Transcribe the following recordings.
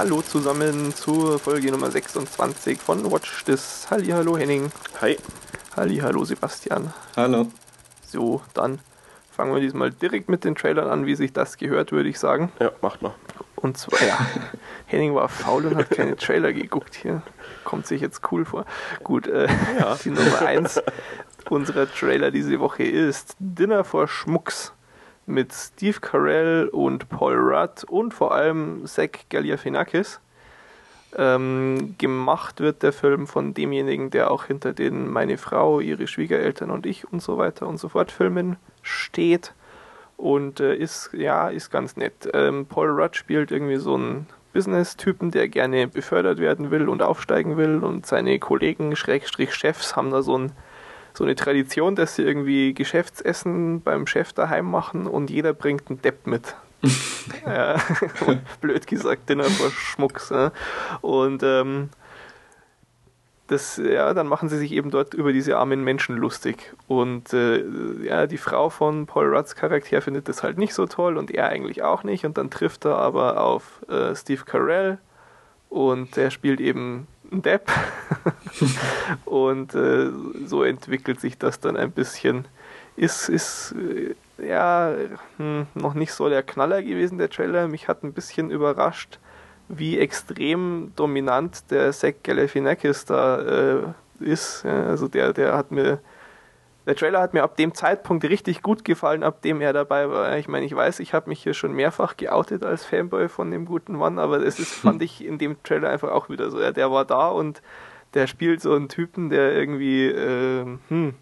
Hallo zusammen zur Folge Nummer 26 von Watch This. Hallo Henning. Hi. Hallo Sebastian. Hallo. So, dann fangen wir diesmal direkt mit den Trailern an, wie sich das gehört, würde ich sagen. Ja, macht mal. Und zwar, ja, Henning war faul und hat keine Trailer geguckt hier. Kommt sich jetzt cool vor. Gut, äh, ja. die Nummer 1 unserer Trailer diese Woche ist Dinner for Schmucks mit Steve Carell und Paul Rudd und vor allem Zach Galifianakis. Ähm, gemacht wird der Film von demjenigen, der auch hinter den Meine Frau, ihre Schwiegereltern und ich und so weiter und so fort Filmen steht und äh, ist ja ist ganz nett. Ähm, Paul Rudd spielt irgendwie so einen Business-Typen, der gerne befördert werden will und aufsteigen will und seine Kollegen Schrägstrich Chefs haben da so ein so eine Tradition, dass sie irgendwie Geschäftsessen beim Chef daheim machen und jeder bringt einen Depp mit. ja, blöd gesagt, Dinner vor Schmucks. Ja. Und ähm, das, ja, dann machen sie sich eben dort über diese armen Menschen lustig. Und äh, ja, die Frau von Paul Rudds Charakter findet das halt nicht so toll und er eigentlich auch nicht. Und dann trifft er aber auf äh, Steve Carell und der spielt eben ein Depp. und äh, so entwickelt sich das dann ein bisschen. Ist, ist äh, ja hm, noch nicht so der Knaller gewesen, der Trailer. Mich hat ein bisschen überrascht, wie extrem dominant der Zach Galifianakis da äh, ist. Ja, also der, der hat mir der Trailer hat mir ab dem Zeitpunkt richtig gut gefallen, ab dem er dabei war. Ich meine, ich weiß, ich habe mich hier schon mehrfach geoutet als Fanboy von dem guten Mann, aber es ist, fand ich in dem Trailer einfach auch wieder so. Ja, der war da und der spielt so einen Typen, der irgendwie, äh, hm,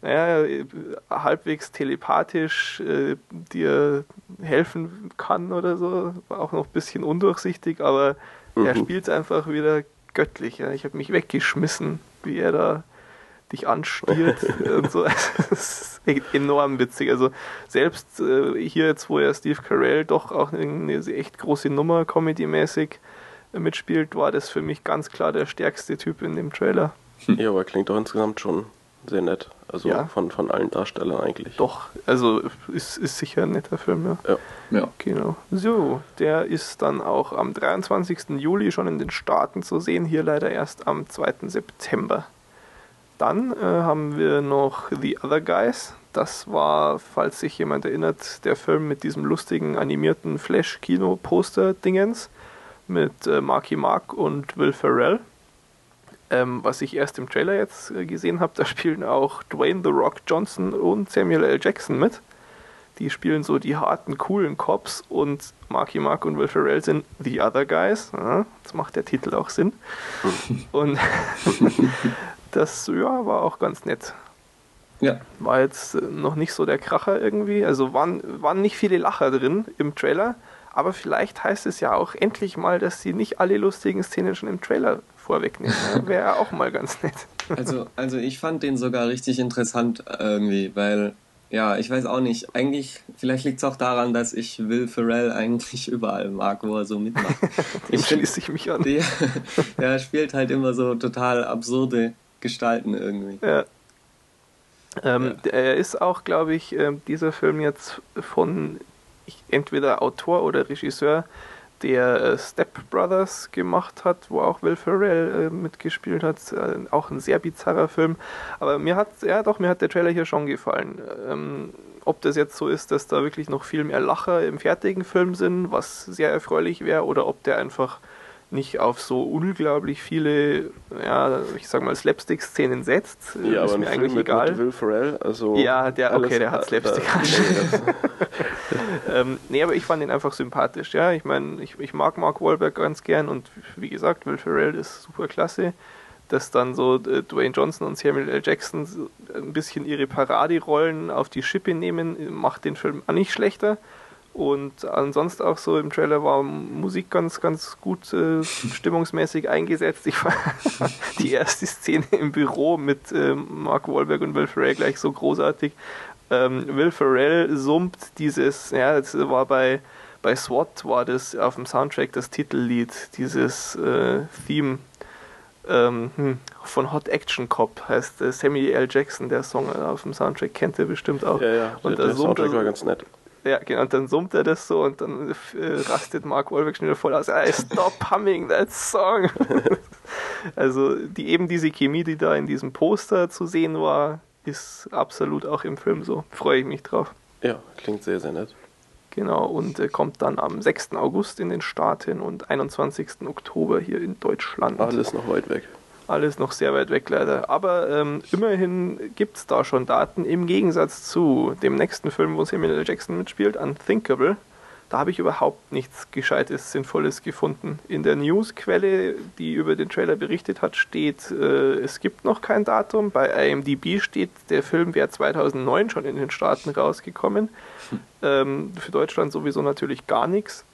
naja, halbwegs telepathisch äh, dir helfen kann oder so. War auch noch ein bisschen undurchsichtig, aber mhm. er spielt es einfach wieder göttlich. Ja. Ich habe mich weggeschmissen, wie er da dich anstiert und so. Das ist enorm witzig. Also selbst äh, hier jetzt, wo ja Steve Carell doch auch eine echt große Nummer Comedy-mäßig mitspielt, war das für mich ganz klar der stärkste Typ in dem Trailer. Ja, aber klingt doch insgesamt schon sehr nett. Also ja. von, von allen Darstellern eigentlich. Doch, also ist, ist sicher ein netter Film, ja. ja. Ja. Genau. So, der ist dann auch am 23. Juli schon in den Staaten zu sehen, hier leider erst am 2. September. Dann äh, haben wir noch The Other Guys. Das war, falls sich jemand erinnert, der Film mit diesem lustigen animierten Flash-Kino-Poster-Dingens mit äh, Marky Mark und Will Ferrell. Ähm, was ich erst im Trailer jetzt äh, gesehen habe, da spielen auch Dwayne The Rock Johnson und Samuel L. Jackson mit. Die spielen so die harten, coolen Cops und Marky Mark und Will Ferrell sind The Other Guys. Ja, jetzt macht der Titel auch Sinn. und das ja, war auch ganz nett. Ja. War jetzt äh, noch nicht so der Kracher irgendwie. Also waren, waren nicht viele Lacher drin im Trailer. Aber vielleicht heißt es ja auch endlich mal, dass sie nicht alle lustigen Szenen schon im Trailer vorwegnehmen. Wäre auch mal ganz nett. Also, also ich fand den sogar richtig interessant irgendwie, weil, ja, ich weiß auch nicht, eigentlich, vielleicht liegt es auch daran, dass ich Will Ferrell eigentlich überall mag, wo er so mitmacht. Dem schließe ich mich an. Der, der spielt halt immer so total absurde gestalten irgendwie. Ja. Ähm, ja. Er ist auch, glaube ich, äh, dieser Film jetzt von entweder Autor oder Regisseur, der äh, Step Brothers gemacht hat, wo auch Will Ferrell äh, mitgespielt hat. Äh, auch ein sehr bizarrer Film. Aber mir hat, ja doch, mir hat der Trailer hier schon gefallen. Ähm, ob das jetzt so ist, dass da wirklich noch viel mehr Lacher im fertigen Film sind, was sehr erfreulich wäre, oder ob der einfach nicht auf so unglaublich viele, ja, ich sag mal, Slapstick-Szenen setzt. Ja, ist aber mir eigentlich mit, egal. Mit Will Ferrell, also. Ja, der, okay, der hat Slapstick. ähm, nee, aber ich fand ihn einfach sympathisch, ja. Ich meine, ich, ich mag Mark Wahlberg ganz gern und wie gesagt, Will Ferrell ist super klasse. Dass dann so äh, Dwayne Johnson und Samuel L. Jackson ein bisschen ihre Paraderollen auf die Schippe nehmen, macht den Film auch nicht schlechter. Und ansonsten auch so im Trailer war Musik ganz, ganz gut äh, stimmungsmäßig eingesetzt. Ich war die erste Szene im Büro mit äh, Mark Wahlberg und Will Ferrell gleich so großartig. Ähm, Will Ferrell summt dieses, ja, das war bei, bei SWAT war das auf dem Soundtrack das Titellied, dieses äh, Theme ähm, hm, von Hot Action Cop heißt äh, Samuel L. Jackson, der Song auf dem Soundtrack kennt ihr bestimmt auch. Ja, ja, und der, der Soundtrack war ganz nett Ja, genau, und dann summt er das so und dann äh, rastet Mark Wahlberg schnell voll aus. I stop humming that song. also die, eben diese Chemie, die da in diesem Poster zu sehen war, ist absolut auch im Film so. Freue ich mich drauf. Ja, klingt sehr, sehr nett. Genau, und äh, kommt dann am 6. August in den Staaten und 21. Oktober hier in Deutschland. Alles noch weit weg. Alles noch sehr weit weg leider. Aber ähm, immerhin gibt es da schon Daten im Gegensatz zu dem nächsten Film, wo Samuel L. Jackson mitspielt, Unthinkable. Da habe ich überhaupt nichts Gescheites, Sinnvolles gefunden. In der Newsquelle, die über den Trailer berichtet hat, steht, äh, es gibt noch kein Datum. Bei IMDb steht, der Film wäre 2009 schon in den Staaten rausgekommen. Hm. Ähm, für Deutschland sowieso natürlich gar nichts.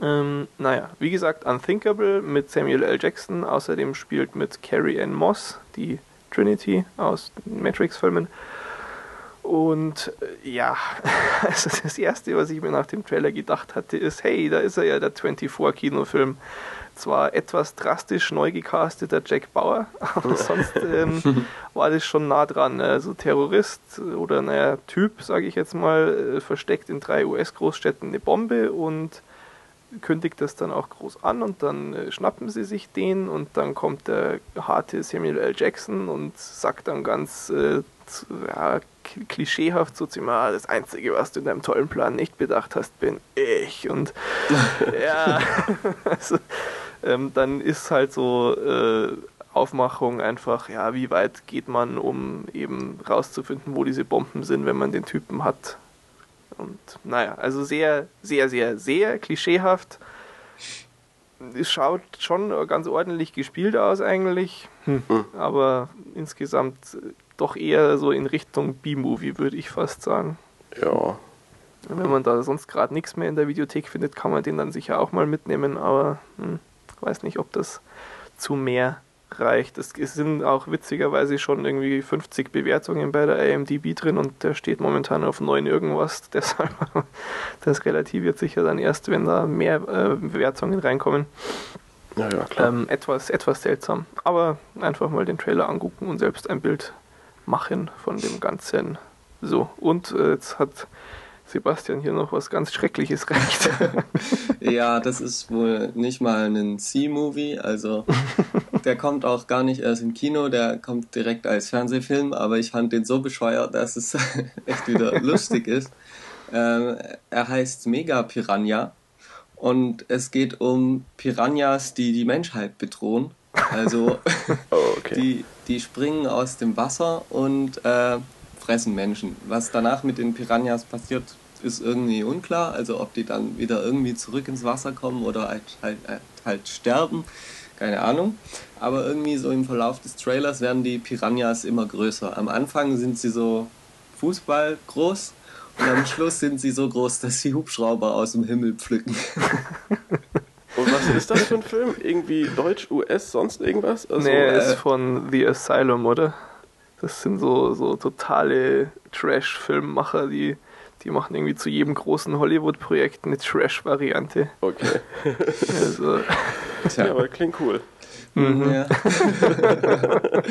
Ähm, naja, wie gesagt, Unthinkable mit Samuel L. Jackson. Außerdem spielt mit Carrie Ann Moss, die Trinity aus Matrix-Filmen. Und äh, ja, also das Erste, was ich mir nach dem Trailer gedacht hatte, ist, hey, da ist er ja, der 24-Kinofilm. Zwar etwas drastisch neu gecasteter Jack Bauer, aber sonst ähm, war das schon nah dran. Also Terrorist oder naja, Typ, sage ich jetzt mal, äh, versteckt in drei US-Großstädten eine Bombe und kündigt das dann auch groß an und dann äh, schnappen sie sich den und dann kommt der harte Samuel L. Jackson und sagt dann ganz äh, ja, klischeehaft so ziemlich, ah, das Einzige, was du in deinem tollen Plan nicht bedacht hast, bin ich. Und ja, also, ähm, dann ist halt so äh, Aufmachung einfach, ja, wie weit geht man, um eben rauszufinden, wo diese Bomben sind, wenn man den Typen hat. Und naja, also sehr, sehr, sehr, sehr klischeehaft. Es schaut schon ganz ordentlich gespielt aus eigentlich, hm. aber insgesamt doch eher so in Richtung B-Movie, würde ich fast sagen. Ja. Wenn man da sonst gerade nichts mehr in der Videothek findet, kann man den dann sicher auch mal mitnehmen, aber hm, weiß nicht, ob das zu mehr reicht. Es sind auch witzigerweise schon irgendwie 50 Bewertungen bei der IMDb drin und der steht momentan auf 9 irgendwas. Deshalb, das relativiert sich ja dann erst, wenn da mehr äh, Bewertungen reinkommen. Ja, ja, klar. Ähm, etwas, etwas seltsam. Aber einfach mal den Trailer angucken und selbst ein Bild machen von dem Ganzen. So, und äh, jetzt hat Sebastian hier noch was ganz Schreckliches reicht. ja, das ist wohl nicht mal ein C-Movie, also der kommt auch gar nicht erst im Kino, der kommt direkt als Fernsehfilm, aber ich fand den so bescheuert, dass es echt wieder lustig ist. Ähm, er heißt Mega Piranha und es geht um Piranhas, die die Menschheit bedrohen. Also oh, okay. die, die springen aus dem Wasser und äh, fressen Menschen. Was danach mit den Piranhas passiert, ist irgendwie unklar. Also ob die dann wieder irgendwie zurück ins Wasser kommen oder halt, halt, halt, halt sterben, keine Ahnung. Aber irgendwie so im Verlauf des Trailers werden die Piranhas immer größer. Am Anfang sind sie so Fußball groß und am Schluss sind sie so groß, dass sie Hubschrauber aus dem Himmel pflücken. Und was ist das für ein Film? Irgendwie Deutsch, US, sonst irgendwas? Also, nee, er ist von The Asylum, oder? Das sind so, so totale Trash-Filmmacher, die, die machen irgendwie zu jedem großen Hollywood-Projekt eine Trash-Variante. Okay. Also, Tja, aber klingt cool. Mhm. Ja.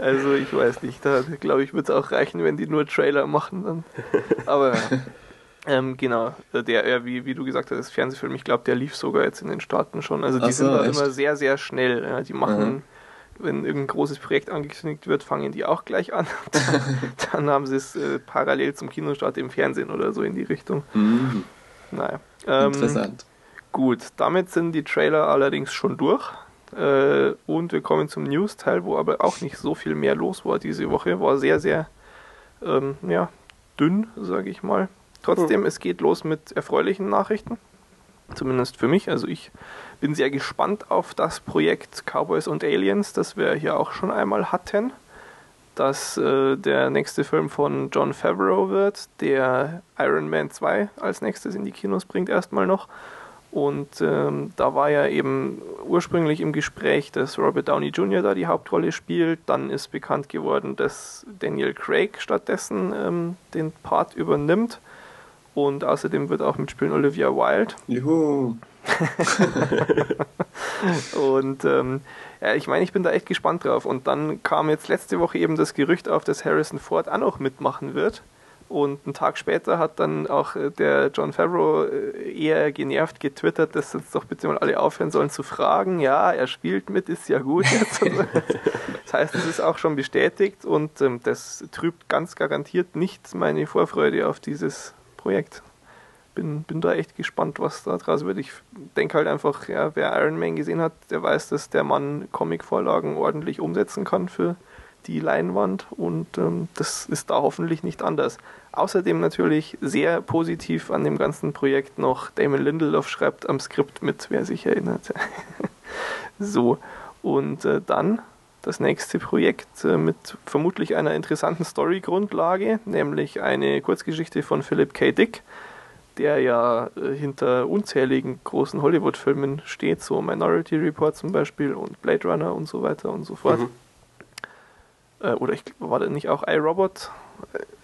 also ich weiß nicht, da glaube ich wird es auch reichen, wenn die nur Trailer machen dann. Aber ähm, genau, der, ja, wie, wie du gesagt hast, ist Fernsehfilm, ich glaube, der lief sogar jetzt in den Staaten schon. Also die so, sind da echt? immer sehr, sehr schnell. Ja, die machen, mhm. Wenn irgendein großes Projekt angekündigt wird, fangen die auch gleich an. dann, dann haben sie es äh, parallel zum Kinostart im Fernsehen oder so in die Richtung. Mhm. Naja. Ähm, Interessant. Gut, damit sind die Trailer allerdings schon durch. Äh, und wir kommen zum News-Teil, wo aber auch nicht so viel mehr los war diese Woche. War sehr, sehr ähm, ja, dünn, sage ich mal. Trotzdem, mhm. es geht los mit erfreulichen Nachrichten. Zumindest für mich. Also ich bin sehr gespannt auf das Projekt Cowboys und Aliens, das wir hier auch schon einmal hatten. Das äh, der nächste Film von John Favreau wird, der Iron Man 2 als nächstes in die Kinos bringt erstmal noch. Und ähm, da war ja eben ursprünglich im Gespräch, dass Robert Downey Jr. da die Hauptrolle spielt. Dann ist bekannt geworden, dass Daniel Craig stattdessen ähm, den Part übernimmt. Und außerdem wird auch mitspielen Olivia Wilde. Juhu. und ähm, ja, ich meine, ich bin da echt gespannt drauf. Und dann kam jetzt letzte Woche eben das Gerücht auf, dass Harrison Ford auch noch mitmachen wird. Und einen Tag später hat dann auch äh, der John Favreau äh, eher genervt getwittert, dass jetzt doch bitte mal alle aufhören sollen zu fragen. Ja, er spielt mit, ist ja gut das heißt, es ist auch schon bestätigt und ähm, das trübt ganz garantiert nicht meine Vorfreude auf dieses Projekt. Bin, bin da echt gespannt, was da draus wird. Ich denke halt einfach, ja, wer Iron Man gesehen hat, der weiß, dass der Mann Comic-Vorlagen ordentlich umsetzen kann für die Leinwand und ähm, das ist da hoffentlich nicht anders. Außerdem natürlich sehr positiv an dem ganzen Projekt noch Damon Lindelof schreibt am Skript mit, wer sich erinnert. so, und äh, dann das nächste Projekt äh, mit vermutlich einer interessanten Story-Grundlage, nämlich eine Kurzgeschichte von Philip K. Dick, der ja äh, hinter unzähligen großen Hollywood-Filmen steht, so Minority Report zum Beispiel und Blade Runner und so weiter und so fort. Mhm äh, oder ich war da nicht auch iRobot?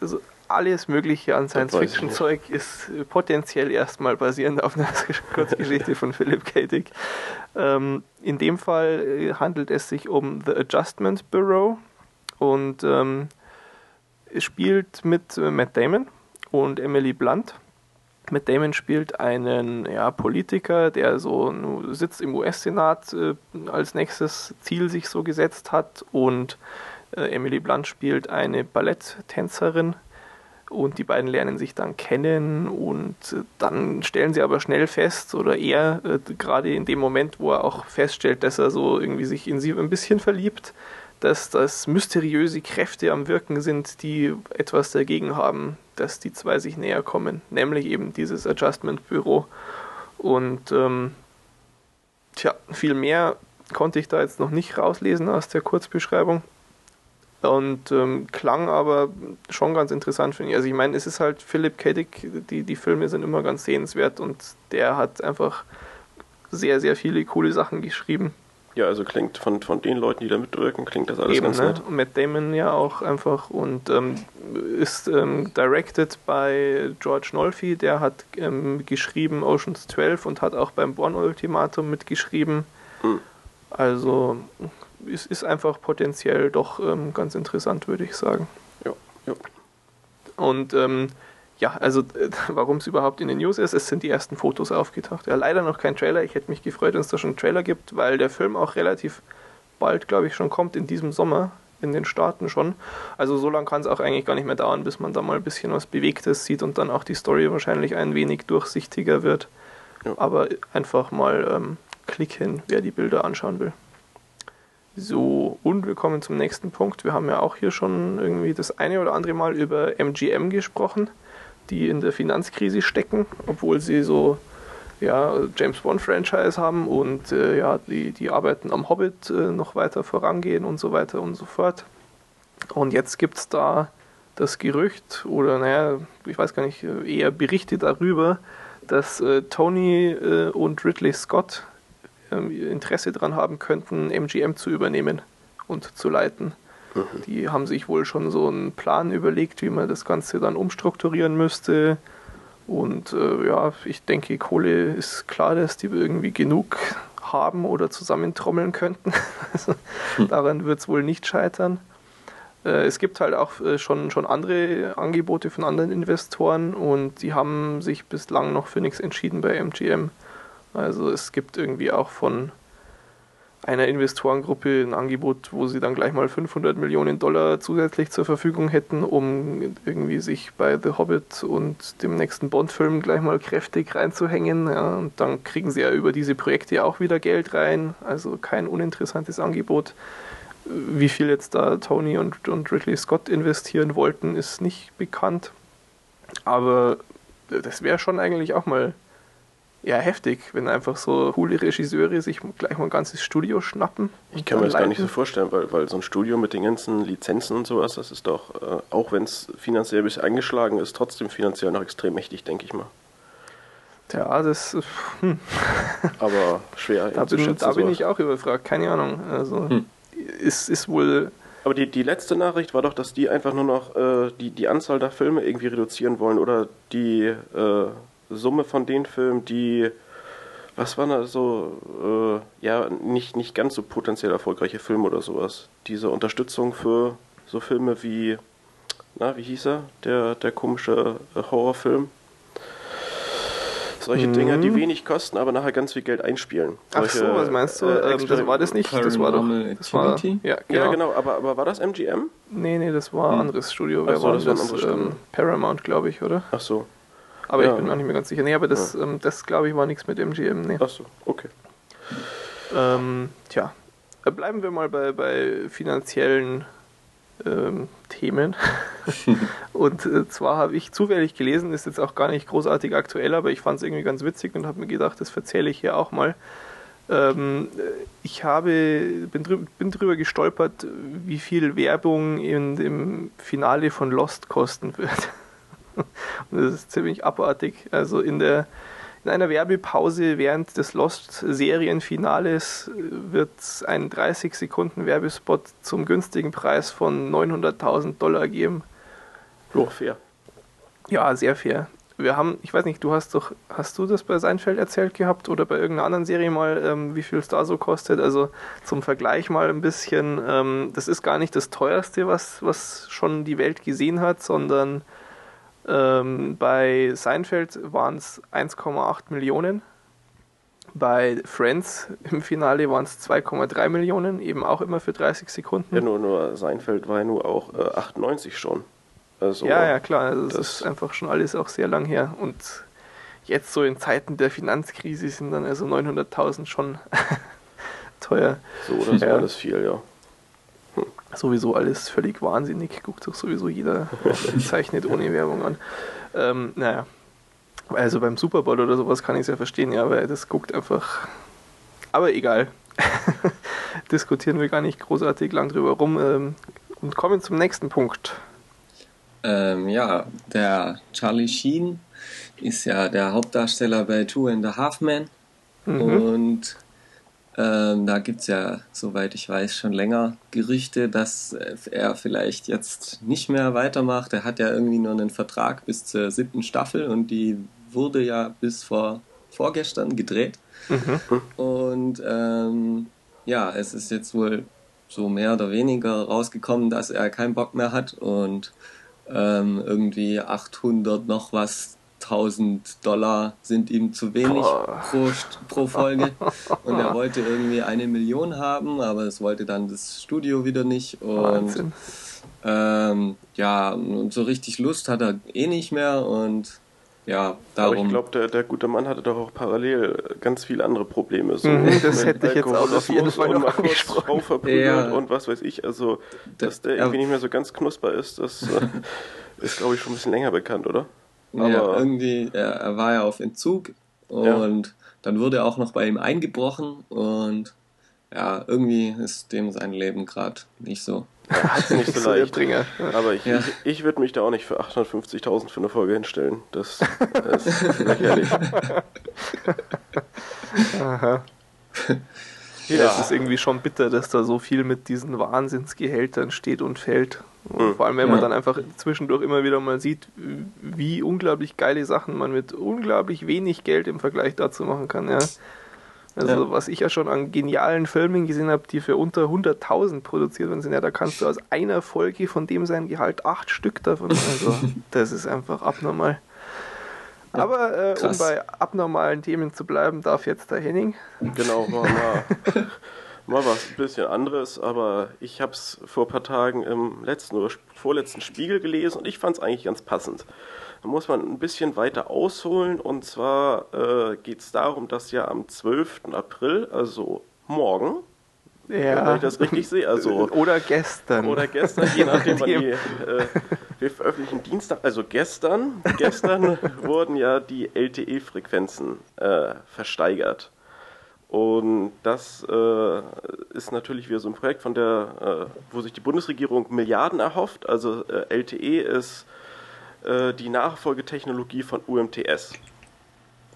Also alles Mögliche an Science-Fiction-Zeug ist potenziell erstmal basierend auf einer Kurzgeschichte von Philip K. Dick. Ähm, in dem Fall äh, handelt es sich um The Adjustment Bureau und ähm, spielt mit äh, Matt Damon und Emily Blunt. Matt Damon spielt einen ja, Politiker, der so sitzt im US-Senat äh, als nächstes Ziel sich so gesetzt hat und äh, Emily Blunt spielt eine Balletttänzerin und die beiden lernen sich dann kennen und äh, dann stellen sie aber schnell fest oder er äh, gerade in dem Moment, wo er auch feststellt, dass er so irgendwie sich in sie ein bisschen verliebt, dass das mysteriöse Kräfte am Wirken sind, die etwas dagegen haben, dass die zwei sich näher kommen, nämlich eben dieses Adjustment Büro und ähm, tja, viel mehr konnte ich da jetzt noch nicht rauslesen aus der Kurzbeschreibung und ähm, klang aber schon ganz interessant finde ich. Also ich meine, es ist halt Philip K. Dick, die, die Filme sind immer ganz sehenswert und der hat einfach sehr, sehr viele coole Sachen geschrieben. Ja, also klingt von, von den Leuten, die da mitwirken, klingt das alles Eben, ganz ne? nett. Und Matt Damon ja auch einfach und ähm, ist ähm, directed bei George Nolfi, der hat ähm, geschrieben Oceans 12 und hat auch beim Born Ultimatum mitgeschrieben. Hm. Also es ist einfach potenziell doch ähm, ganz interessant, würde ich sagen. Ja, ja. Und ähm, ja, also äh, warum es überhaupt in den News ist, es sind die ersten Fotos aufgetaucht. Ja, leider noch kein Trailer. Ich hätte mich gefreut, wenn es da schon einen Trailer gibt, weil der Film auch relativ bald, glaube ich, schon kommt in diesem Sommer in den Staaten schon. Also so lange kann es auch eigentlich gar nicht mehr dauern, bis man da mal ein bisschen was Bewegtes sieht und dann auch die Story wahrscheinlich ein wenig durchsichtiger wird. Ja. Aber einfach mal ähm, klicken, wer die Bilder anschauen will. So, und wir kommen zum nächsten Punkt. Wir haben ja auch hier schon irgendwie das eine oder andere Mal über MGM gesprochen, die in der Finanzkrise stecken, obwohl sie so ja, James Bond Franchise haben und äh, ja, die, die Arbeiten am Hobbit äh, noch weiter vorangehen und so weiter und so fort. Und jetzt gibt es da das Gerücht oder naja, ich weiß gar nicht, eher Berichte darüber, dass äh, Tony äh, und Ridley Scott Interesse daran haben könnten, MGM zu übernehmen und zu leiten. Mhm. Die haben sich wohl schon so einen Plan überlegt, wie man das Ganze dann umstrukturieren müsste. Und äh, ja, ich denke, Kohle ist klar, dass die irgendwie genug haben oder zusammentrommeln könnten. also, mhm. Daran wird es wohl nicht scheitern. Äh, es gibt halt auch äh, schon, schon andere Angebote von anderen Investoren und die haben sich bislang noch für nichts entschieden bei MGM. Also es gibt irgendwie auch von einer Investorengruppe ein Angebot, wo sie dann gleich mal 500 Millionen Dollar zusätzlich zur Verfügung hätten, um irgendwie sich bei The Hobbit und dem nächsten Bond-Film gleich mal kräftig reinzuhängen. Ja, und dann kriegen sie ja über diese Projekte auch wieder Geld rein. Also kein uninteressantes Angebot. Wie viel jetzt da Tony und, und Ridley Scott investieren wollten, ist nicht bekannt. Aber das wäre schon eigentlich auch mal ja heftig, wenn einfach so coole Regisseure sich gleich mal ein ganzes Studio schnappen. Ich kann mir das leiten. gar nicht so vorstellen, weil, weil so ein Studio mit den ganzen Lizenzen und sowas, das ist doch, äh, auch wenn es finanziell ein bisschen eingeschlagen ist, trotzdem finanziell noch extrem mächtig, denke ich mal. Ja, das. Hm. Aber schwer. da bin, da bin ich auch überfragt, keine Ahnung. Also hm. ist, ist wohl. Aber die, die letzte Nachricht war doch, dass die einfach nur noch äh, die, die Anzahl der Filme irgendwie reduzieren wollen oder die äh, Summe von den Filmen, die, was waren da so, äh, ja, nicht, nicht ganz so potenziell erfolgreiche Filme oder sowas. Diese Unterstützung für so Filme wie na, wie hieß er? Der, der komische äh, Horrorfilm. Solche mhm. Dinger, die wenig kosten, aber nachher ganz viel Geld einspielen. Solche, Ach so, was meinst du? Äh, ähm, das war das nicht? Das war doch. Das war, ja, genau. ja, genau. Aber, aber war das MGM? Nee, nee, das war ein hm. anderes Studio. Wer so, war das? War das ähm, Paramount, glaube ich, oder? Ach so. Aber ja. ich bin mir auch nicht mehr ganz sicher. Nee, aber das, ja. ähm, das glaube ich, war nichts mit MGM. Nee. Ach so, okay. Ähm, tja, äh, bleiben wir mal bei, bei finanziellen ähm, Themen. und äh, zwar habe ich zufällig gelesen, ist jetzt auch gar nicht großartig aktuell, aber ich fand es irgendwie ganz witzig und habe mir gedacht, das erzähle ich hier auch mal. Ähm, ich habe, bin, drü bin drüber gestolpert, wie viel Werbung in dem Finale von Lost kosten wird. Und das ist ziemlich abartig. Also in der in einer Werbepause während des Lost-Serienfinales wird ein 30 Sekunden Werbespot zum günstigen Preis von 900.000 Dollar geben. Ja, fair. Ja, sehr fair. Wir haben, ich weiß nicht, du hast doch, hast du das bei Seinfeld erzählt gehabt oder bei irgendeiner anderen Serie mal, ähm, wie viel es da so kostet? Also zum Vergleich mal ein bisschen, ähm, das ist gar nicht das teuerste, was, was schon die Welt gesehen hat, sondern ähm, bei Seinfeld waren es 1,8 Millionen. Bei Friends im Finale waren es 2,3 Millionen, eben auch immer für 30 Sekunden. Ja, nur, nur Seinfeld war ja nur auch äh, 98 schon. Also, ja, ja, klar. Also das, das ist einfach schon alles auch sehr lang her. Und jetzt so in Zeiten der Finanzkrise sind dann also 900.000 schon teuer. So oder so ja. alles viel, ja sowieso alles völlig wahnsinnig. Guckt doch sowieso jeder zeichnet ohne Werbung an. Ähm, naja. Also beim Super Bowl oder sowas kann ich es ja verstehen, ja, weil das guckt einfach. Aber egal. Diskutieren wir gar nicht großartig lang drüber rum ähm, und kommen zum nächsten Punkt. Ähm, ja, der Charlie Sheen ist ja der Hauptdarsteller bei Two and a Half Men mhm. und ähm, da gibt es ja, soweit ich weiß, schon länger Gerüchte, dass er vielleicht jetzt nicht mehr weitermacht. Er hat ja irgendwie nur einen Vertrag bis zur siebten Staffel und die wurde ja bis vor vorgestern gedreht. Mhm. Und ähm, ja, es ist jetzt wohl so mehr oder weniger rausgekommen, dass er keinen Bock mehr hat und ähm, irgendwie 800 noch was 1000 Dollar sind ihm zu wenig pro, pro Folge. Und er wollte irgendwie eine Million haben, aber es wollte dann das Studio wieder nicht. Und ähm, ja, und so richtig Lust hat er eh nicht mehr und ja, darum. Aber ich glaube, der, der gute Mann hatte doch auch parallel ganz viele andere Probleme. So mhm, das hätte ich jetzt auch auf jeden Fall noch angesprochen. Frau verprügelt ja. und was weiß ich. Also, dass der irgendwie nicht mehr so ganz knusper ist, das äh, ist, glaube ich, schon ein bisschen länger bekannt, oder? Aber ja, irgendwie, er, er, war ja auf Entzug und ja. dann wurde auch noch bei ihm eingebrochen und ja, irgendwie ist dem sein Leben gerade nicht so. Er hat nicht so leicht. Aber ich, ja. ich, ich würde mich da auch nicht für 850.000 für eine Folge hinstellen. Das, das ist lächerlich. Aha. Ja. Es ist irgendwie schon bitter, dass da so viel mit diesen Wahnsinnsgehältern steht und fällt. Mhm. vor allem, wenn man dann einfach zwischendurch immer wieder mal sieht, wie unglaublich geile Sachen man mit unglaublich wenig Geld im Vergleich dazu machen kann. Ja. Also ja. was ich ja schon an genialen Filmen gesehen habe, die für unter 100.000 produziert worden sind, ja, da kannst du aus einer Folge von dem sein Gehalt acht Stück davon. Also das ist einfach abnormal. Ja, Aber äh, um bei abnormalen Themen zu bleiben, darf jetzt der Henning. Genau, mal, mal, mal was ein bisschen anderes, aber ich habe es vor ein paar Tagen im letzten oder vorletzten Spiegel gelesen und ich fand es eigentlich ganz passend. Da muss man ein bisschen weiter ausholen und zwar äh, geht es darum, dass ja am 12. April, also morgen, ja. wenn ich das richtig sehe. Also, oder gestern. Oder gestern, je nachdem, wann die, äh, wir veröffentlichen Dienstag. Also gestern, gestern wurden ja die LTE-Frequenzen äh, versteigert. Und das äh, ist natürlich wieder so ein Projekt, von der, äh, wo sich die Bundesregierung Milliarden erhofft. Also äh, LTE ist äh, die Nachfolgetechnologie von UMTS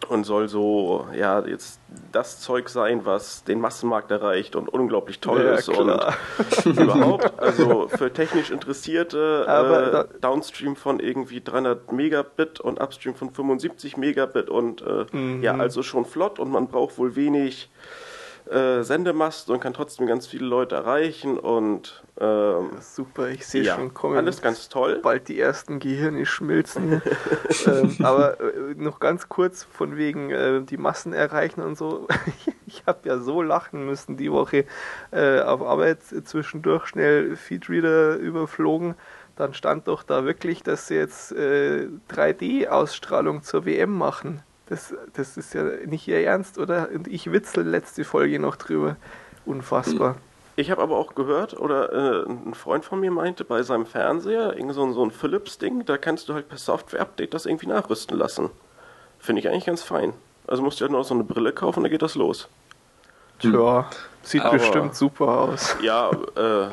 und soll so ja jetzt das Zeug sein, was den Massenmarkt erreicht und unglaublich toll ja, ist klar. und überhaupt also für technisch Interessierte äh, Downstream von irgendwie 300 Megabit und Upstream von 75 Megabit und äh, mhm. ja also schon flott und man braucht wohl wenig äh, Sendemasten und kann trotzdem ganz viele Leute erreichen und ähm, super, ich sehe ja, schon kommen. alles ganz toll. Bald die ersten Gehirne schmilzen. ähm, aber äh, noch ganz kurz von wegen äh, die Massen erreichen und so. ich habe ja so lachen müssen die Woche äh, auf Arbeit zwischendurch schnell Feedreader überflogen. Dann stand doch da wirklich, dass sie jetzt äh, 3D-Ausstrahlung zur WM machen. Das, das ist ja nicht ihr Ernst, oder? Und ich witzel letzte Folge noch drüber. Unfassbar. Ich habe aber auch gehört, oder äh, ein Freund von mir meinte, bei seinem Fernseher, irgend so ein, so ein Philips-Ding, da kannst du halt per Software-Update das irgendwie nachrüsten lassen. Finde ich eigentlich ganz fein. Also musst du halt nur so eine Brille kaufen, dann geht das los. Tja, sieht Aber- bestimmt super aus. Ja, äh,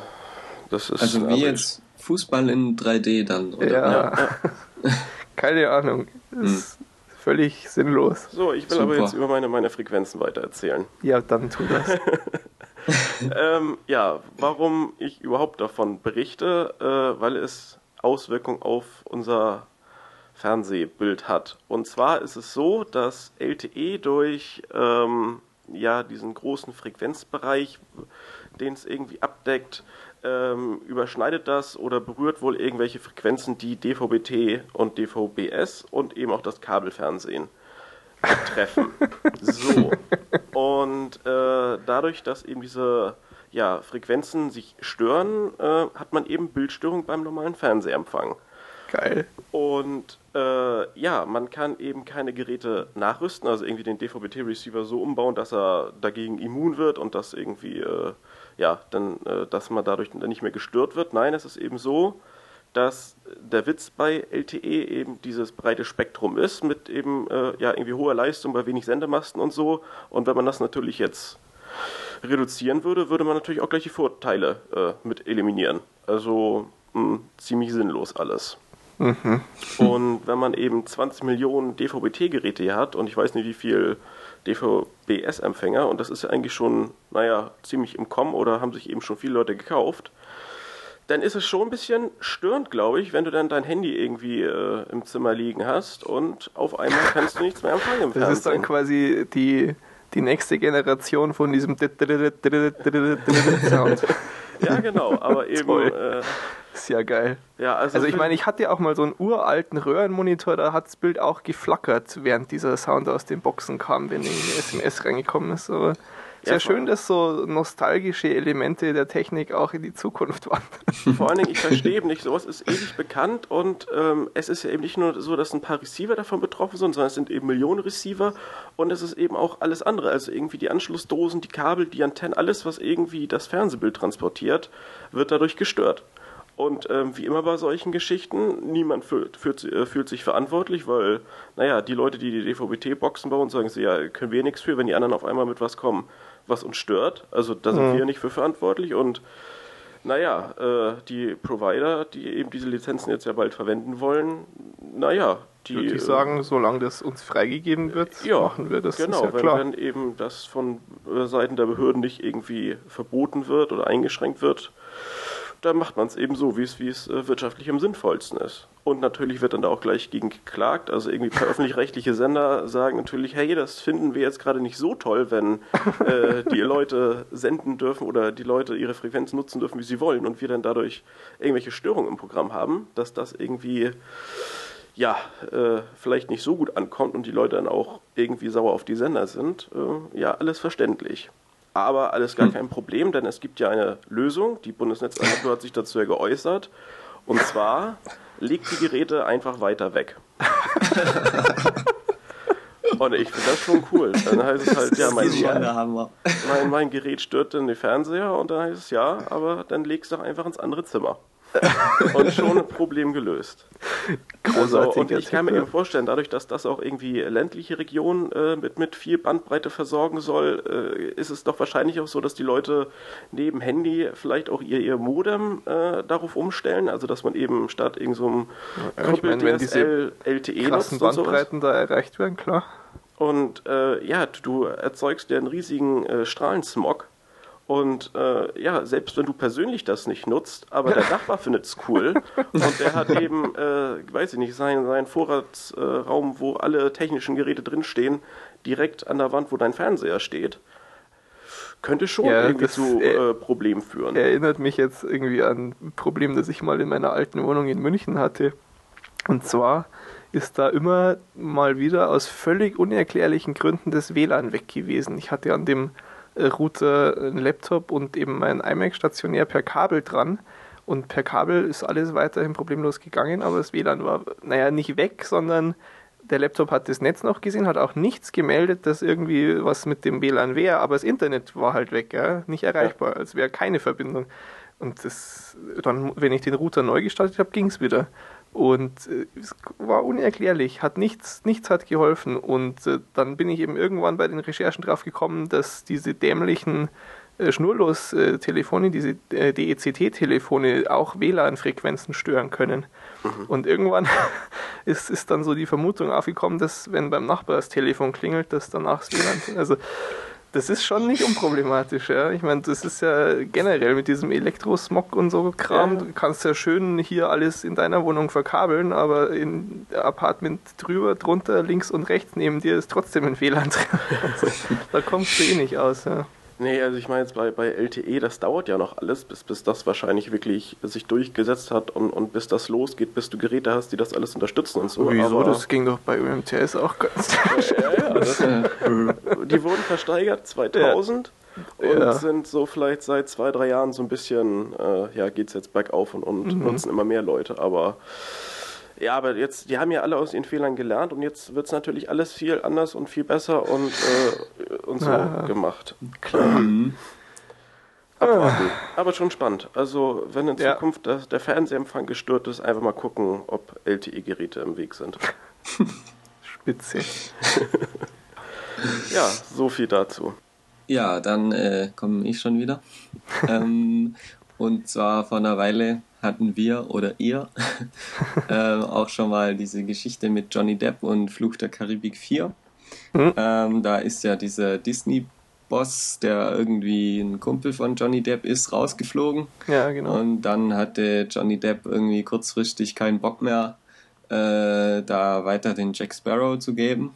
das ist. Also wie jetzt Fußball in 3D dann, oder? Ja, Ja, keine Ahnung. Das ist völlig sinnlos. So, ich will aber Super. jetzt über meine, meine Frequenzen weiter erzählen. Ja, dann tu das. ähm, ja, warum ich überhaupt davon berichte, äh, weil es Auswirkungen auf unser Fernsehbild hat. Und zwar ist es so, dass LTE durch ähm, ja, diesen großen Frequenzbereich, den es irgendwie abdeckt, ähm, überschneidet das oder berührt wohl irgendwelche Frequenzen, die DVB-T und DVB-S und eben auch das Kabelfernsehen betreffen. So. Und äh, dadurch, dass eben diese ja, Frequenzen sich stören, äh, hat man eben Bildstörung beim normalen Fernsehempfang. Geil. Und äh, ja, man kann eben keine Geräte nachrüsten, also irgendwie den DVB-T-Receiver so umbauen, dass er dagegen immun wird und dass irgendwie, äh, ja, dann, äh, dass man dadurch dann nicht mehr gestört wird. Nein, es ist eben so, dass der Witz bei LTE eben dieses breite Spektrum ist, mit eben, äh, ja, irgendwie hoher Leistung bei wenig Sendemasten und so. Und wenn man das natürlich jetzt reduzieren würde, würde man natürlich auch gleich die Vorteile äh, mit eliminieren. Also mh, ziemlich sinnlos alles. Und wenn man eben 20 Millionen DVB-T-Geräte hier hat und ich weiß nicht wie viel DVB-S-Empfänger und das ist ja eigentlich schon, naja, ziemlich im Kommen oder haben sich eben schon viele Leute gekauft, dann ist es schon ein bisschen störend, glaube ich, wenn du dann dein Handy irgendwie äh, im Zimmer liegen hast und auf einmal kannst du nichts mehr empfangen im Das ist dann quasi die, die nächste Generation von diesem Sound. Ja, genau, aber eben, äh, Ist ja geil. ja, also, Also ich meine, ich hatte ja auch mal so einen uralten Röhrenmonitor, da hat das Bild auch geflackert, während dieser Sound aus den Boxen kam, wenn eine SMS reingekommen ist. Aber sehr Ja, schön, dass so nostalgische Elemente der Technik auch in die Zukunft wandern. Vor allen Dingen, ich verstehe eben nicht, sowas ist ewig bekannt und ähm, es ist ja eben nicht nur so, dass ein paar Receiver davon betroffen sind, sondern es sind eben Millionen Receiver und es ist eben auch alles andere, also irgendwie die Anschlussdosen, die Kabel, die Antennen, alles, was irgendwie das Fernsehbild transportiert, wird dadurch gestört. Und ähm, wie immer bei solchen Geschichten, niemand fühlt, fühlt, äh, fühlt sich verantwortlich, weil, naja, die Leute, die die DVB-T-Boxen bauen, sagen sie, ja, können wir nichts für, wenn die anderen auf einmal mit was kommen, was uns stört. Also da sind wir nicht für verantwortlich und naja, äh, die Provider, die eben diese Lizenzen jetzt ja bald verwenden wollen, naja, die. Würde ich äh, sagen, solange das uns freigegeben wird, ja, machen wir das. Genau, ja wenn, klar. wenn eben das von äh, Seiten der Behörden nicht irgendwie verboten wird oder eingeschränkt wird, dann macht man es eben so, wie es, wie es äh, wirtschaftlich am sinnvollsten ist. Und natürlich wird dann da auch gleich gegen geklagt. Also irgendwie öffentlich-rechtliche Sender sagen natürlich, hey, das finden wir jetzt gerade nicht so toll, wenn äh, die Leute senden dürfen oder die Leute ihre Frequenz nutzen dürfen, wie sie wollen und wir dann dadurch irgendwelche Störungen im Programm haben, dass das irgendwie ja, äh, vielleicht nicht so gut ankommt und die Leute dann auch irgendwie sauer auf die Sender sind, äh, ja, alles verständlich. Aber alles gar kein Problem, denn es gibt ja eine Lösung. Die Bundesnetzagentur hat sich dazu ja geäußert. Und zwar legt die Geräte einfach weiter weg. Und ich finde das schon cool. Dann heißt es halt, ja, mein, mein, mein Gerät stört dann den Fernseher und dann heißt es ja, aber dann legst du doch einfach ins andere Zimmer. Und schon Problem gelöst. Also, Großartiger und ich kann mir eben vorstellen, dadurch, dass das auch irgendwie ländliche Regionen äh, mit, mit viel Bandbreite versorgen soll, äh, ist es doch wahrscheinlich auch so, dass die Leute neben Handy vielleicht auch ihr, ihr Modem äh, darauf umstellen, also dass man eben statt irgend so Ja, ich meine, wenn diese DSL LTE krassen nutzt. Bandbreiten da erreicht werden, klar. Und äh, ja, du, erzeugst ja einen riesigen äh, Strahlensmog. Und äh, ja, selbst wenn du persönlich das nicht nutzt, aber der Nachbar findet es cool und der hat eben, äh, weiß ich nicht, seinen, seinen Vorratsraum, wo alle technischen Geräte drinstehen, direkt an der Wand, wo dein Fernseher steht. könnte schon ja, irgendwie zu äh, Problemen führen. Erinnert mich jetzt irgendwie an ein Problem, das ich mal in meiner alten Wohnung in München hatte. Und zwar ist da immer mal wieder aus völlig unerklärlichen Gründen das WLAN weg gewesen. Ich hatte an dem äh, Router einen Laptop und eben mein iMac stationär per Kabel dran. Und per Kabel ist alles weiterhin problemlos gegangen, aber das WLAN war, naja, nicht weg, sondern der Laptop hat das Netz noch gesehen, hat auch nichts gemeldet, dass irgendwie was mit dem WLAN wäre, aber das Internet war halt weg, ja, nicht erreichbar, als wäre keine Verbindung. Und das, dann, wenn ich den Router neu gestartet habe, ging es wieder. Und äh, es war unerklärlich, hat nichts, nichts hat geholfen. Und äh, dann bin ich eben irgendwann bei den Recherchen drauf gekommen, dass diese dämlichen äh, Schnurlos-Telefone, diese äh, DECT-Telefone auch WLAN-Frequenzen stören können. Mhm. Und irgendwann ist, ist dann so die Vermutung aufgekommen, dass wenn beim Nachbar das Telefon klingelt, dass danach das WLAN. Also das ist schon nicht unproblematisch, ja. Ich meine, das ist ja generell mit diesem Elektrosmog und so Kram. Ja. Du kannst ja schön hier alles in deiner Wohnung verkabeln, aber in Apartment drüber, drunter, links und rechts neben dir ist trotzdem ein WLAN drin. Also, da kommst du eh nicht aus, ja. Nee, also ich meine jetzt bei, bei LTE, das dauert ja noch alles, bis, bis das wahrscheinlich wirklich sich durchgesetzt hat und, und bis das losgeht, bis du Geräte hast, die das alles unterstützen und so. Wieso? Aber das ging doch bei UMTS auch ganz ja, ja, das, Die wurden versteigert 2000 ja. und ja. sind so vielleicht seit zwei, drei Jahren so ein bisschen, äh, ja, geht's jetzt bergauf und, und mhm. nutzen immer mehr Leute, aber ja, aber jetzt, die haben ja alle aus ihren Fehlern gelernt und jetzt wird es natürlich alles viel anders und viel besser und, äh, und so ja, gemacht. Klar. Mhm. Abwarten. Aber schon spannend. Also, wenn in ja. Zukunft der, der Fernsehempfang gestört ist, einfach mal gucken, ob LTE-Geräte im Weg sind. Spitze. ja, so viel dazu. Ja, dann äh, komme ich schon wieder. ähm, und zwar vor einer Weile hatten wir oder ihr äh, auch schon mal diese Geschichte mit Johnny Depp und Fluch der Karibik 4. Mhm. Ähm, da ist ja dieser Disney-Boss, der irgendwie ein Kumpel von Johnny Depp ist, rausgeflogen. Ja, genau. Und dann hatte Johnny Depp irgendwie kurzfristig keinen Bock mehr, äh, da weiter den Jack Sparrow zu geben.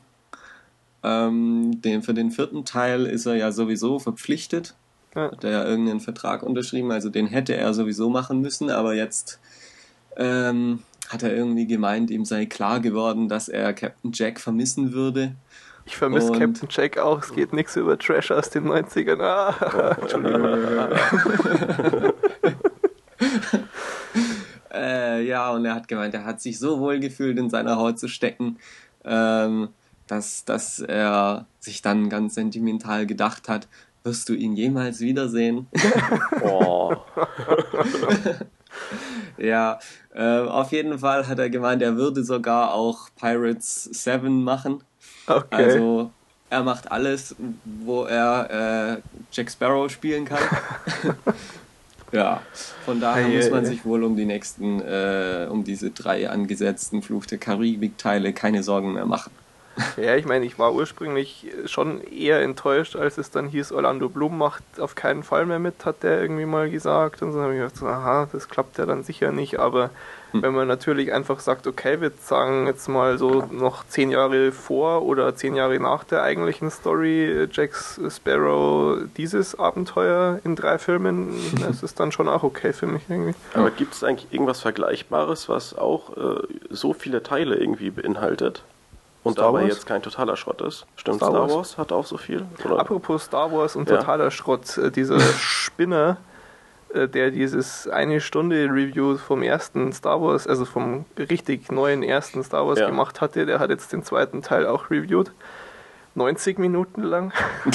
Ähm, den, für den vierten Teil ist er ja sowieso verpflichtet ja. Hat er ja irgendeinen Vertrag unterschrieben, also den hätte er sowieso machen müssen, aber jetzt ähm, hat er irgendwie gemeint, ihm sei klar geworden, dass er Captain Jack vermissen würde. Ich vermisse Captain Jack auch, es geht nichts über Trash aus den 90ern. Ah, Entschuldigung. äh, ja, und er hat gemeint, er hat sich so wohl gefühlt, in seiner Haut zu stecken, ähm, dass, dass er sich dann ganz sentimental gedacht hat, wirst du ihn jemals wiedersehen? oh. ja, äh, auf jeden Fall hat er gemeint, er würde sogar auch Pirates 7 machen. Okay. Also er macht alles, wo er äh, Jack Sparrow spielen kann. ja, von daher hey, muss man hey. sich wohl um die nächsten, äh, um diese drei angesetzten Fluch der Karibik-Teile keine Sorgen mehr machen. Ja, ich meine, ich war ursprünglich schon eher enttäuscht, als es dann hieß, Orlando Bloom macht auf keinen Fall mehr mit, hat der irgendwie mal gesagt. Und so habe ich gedacht, aha, das klappt ja dann sicher nicht. Aber hm. wenn man natürlich einfach sagt, okay, wir sagen jetzt mal so noch zehn Jahre vor oder zehn Jahre nach der eigentlichen Story, Jack Sparrow, dieses Abenteuer in drei Filmen, das ist dann schon auch okay für mich irgendwie. Aber gibt es eigentlich irgendwas Vergleichbares, was auch äh, so viele Teile irgendwie beinhaltet? Und Star dabei Wars? jetzt kein totaler Schrott ist. Stimmt, Star, Star Wars? Wars? hat auch so viel? Oder? Apropos Star Wars und totaler ja. Schrott, äh, dieser Spinner, äh, der dieses eine Stunde Review vom ersten Star Wars, also vom richtig neuen ersten Star Wars ja. gemacht hatte, der hat jetzt den zweiten Teil auch reviewed. 90 Minuten lang.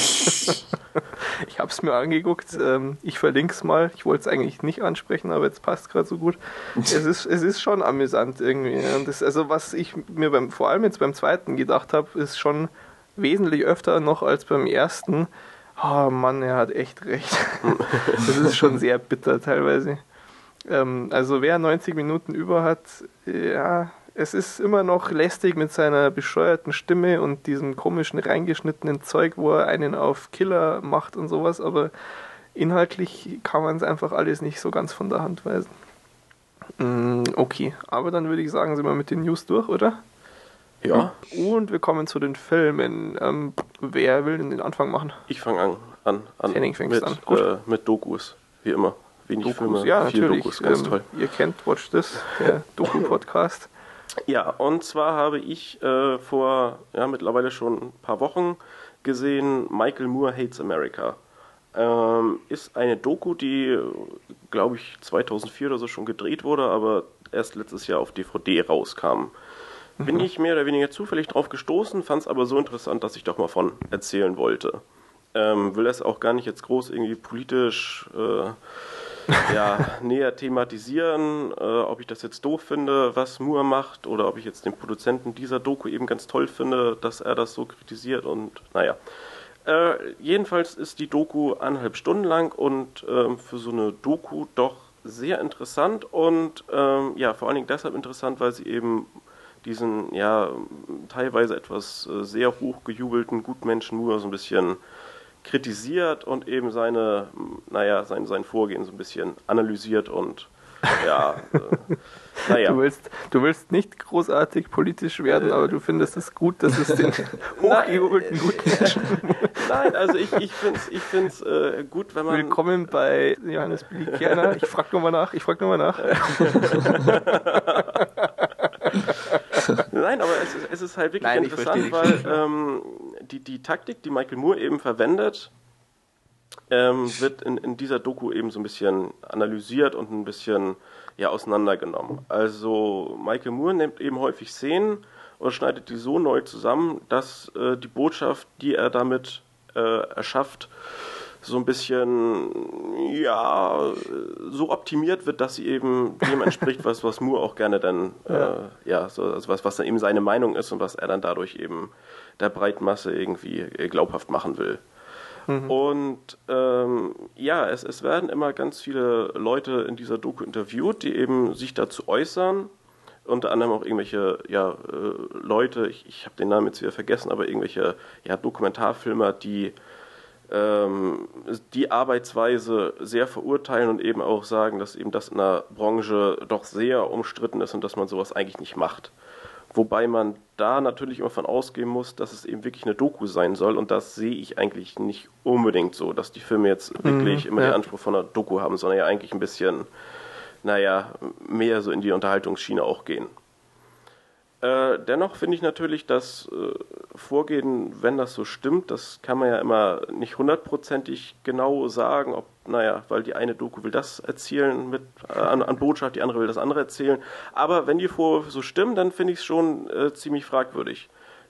ich habe es mir angeguckt. Ähm, ich verlinke es mal. Ich wollte es eigentlich nicht ansprechen, aber jetzt passt gerade so gut. Es ist, es ist schon amüsant irgendwie. Und das, also was ich mir beim, vor allem jetzt beim zweiten gedacht habe, ist schon wesentlich öfter noch als beim ersten. Oh Mann, er hat echt recht. das ist schon sehr bitter teilweise. Ähm, also wer 90 Minuten über hat, ja, es ist immer noch lästig mit seiner bescheuerten Stimme und diesem komischen reingeschnittenen Zeug, wo er einen auf Killer macht und sowas, aber inhaltlich kann man es einfach alles nicht so ganz von der Hand weisen. Mm, okay, aber dann würde ich sagen, sind wir mit den News durch, oder? Ja. Und wir kommen zu den Filmen. Ähm, wer will denn den Anfang machen? Ich fange an. an. an Henning fängt mit, an. Gut. Äh, mit Dokus, wie immer. Wenig Dokus, Filme, ja, viel natürlich. Dokus, ganz ähm, toll. Ihr kennt Watch This, der Doku-Podcast. Ja, und zwar habe ich äh, vor ja, mittlerweile schon ein paar Wochen gesehen Michael Moore Hates America. Ähm, ist eine Doku, die, glaube ich, 2004 oder so schon gedreht wurde, aber erst letztes Jahr auf DVD rauskam. Bin ich mehr oder weniger zufällig drauf gestoßen, fand es aber so interessant, dass ich doch mal von erzählen wollte. Ähm, will das auch gar nicht jetzt groß irgendwie politisch äh, ja, näher thematisieren, äh, ob ich das jetzt doof finde, was Moore macht, oder ob ich jetzt den Produzenten dieser Doku eben ganz toll finde, dass er das so kritisiert und naja. Äh, jedenfalls ist die Doku eineinhalb Stunden lang und ähm, für so eine Doku doch sehr interessant und ähm, ja, vor allen Dingen deshalb interessant, weil sie eben diesen ja teilweise etwas äh, sehr hochgejubelten Gutmenschen nur so ein bisschen kritisiert und eben seine, naja, sein, sein Vorgehen so ein bisschen analysiert und ja, äh, naja. Du willst, du willst nicht großartig politisch werden, aber du findest es gut, dass es den hochgejubelten guten Menschen. Nein, also ich, ich finde es ich find's, äh, gut, wenn man. Willkommen bei Johannes Billy Kerner. Ich frage nochmal nach, ich frage nochmal nach. Nein, aber es ist, es ist halt wirklich Nein, interessant, weil ähm, die, die Taktik, die Michael Moore eben verwendet, ähm, wird in, in dieser Doku eben so ein bisschen analysiert und ein bisschen ja, auseinandergenommen. Also Michael Moore nimmt eben häufig Szenen und schneidet die so neu zusammen, dass äh, die Botschaft, die er damit äh, erschafft, so ein bisschen ja so optimiert wird, dass sie eben dem entspricht, was was Moore auch gerne dann ja, äh, ja so also was was dann eben seine Meinung ist und was er dann dadurch eben der Breitmasse irgendwie äh, glaubhaft machen will. Mhm. Und ähm, ja, es, es werden immer ganz viele Leute in dieser Doku interviewt, die eben sich dazu äußern. Unter anderem auch irgendwelche ja, äh, Leute, ich, ich habe den Namen jetzt wieder vergessen, aber irgendwelche ja, Dokumentarfilmer, die ähm, die Arbeitsweise sehr verurteilen und eben auch sagen, dass eben das in der Branche doch sehr umstritten ist und dass man sowas eigentlich nicht macht. Wobei man da natürlich immer von ausgehen muss, dass es eben wirklich eine Doku sein soll und das sehe ich eigentlich nicht unbedingt so, dass die Filme jetzt wirklich mhm, immer ja. den Anspruch von einer Doku haben, sondern ja eigentlich ein bisschen, naja, mehr so in die Unterhaltungsschiene auch gehen. Äh, dennoch finde ich natürlich das äh, Vorgehen, wenn das so stimmt, das kann man ja immer nicht hundertprozentig genau sagen, ob, naja, weil die eine Doku will das erzählen mit äh, an, an, Botschaft, die andere will das andere erzählen. Aber wenn die Vorwürfe so stimmen, dann finde ich es schon äh, ziemlich fragwürdig.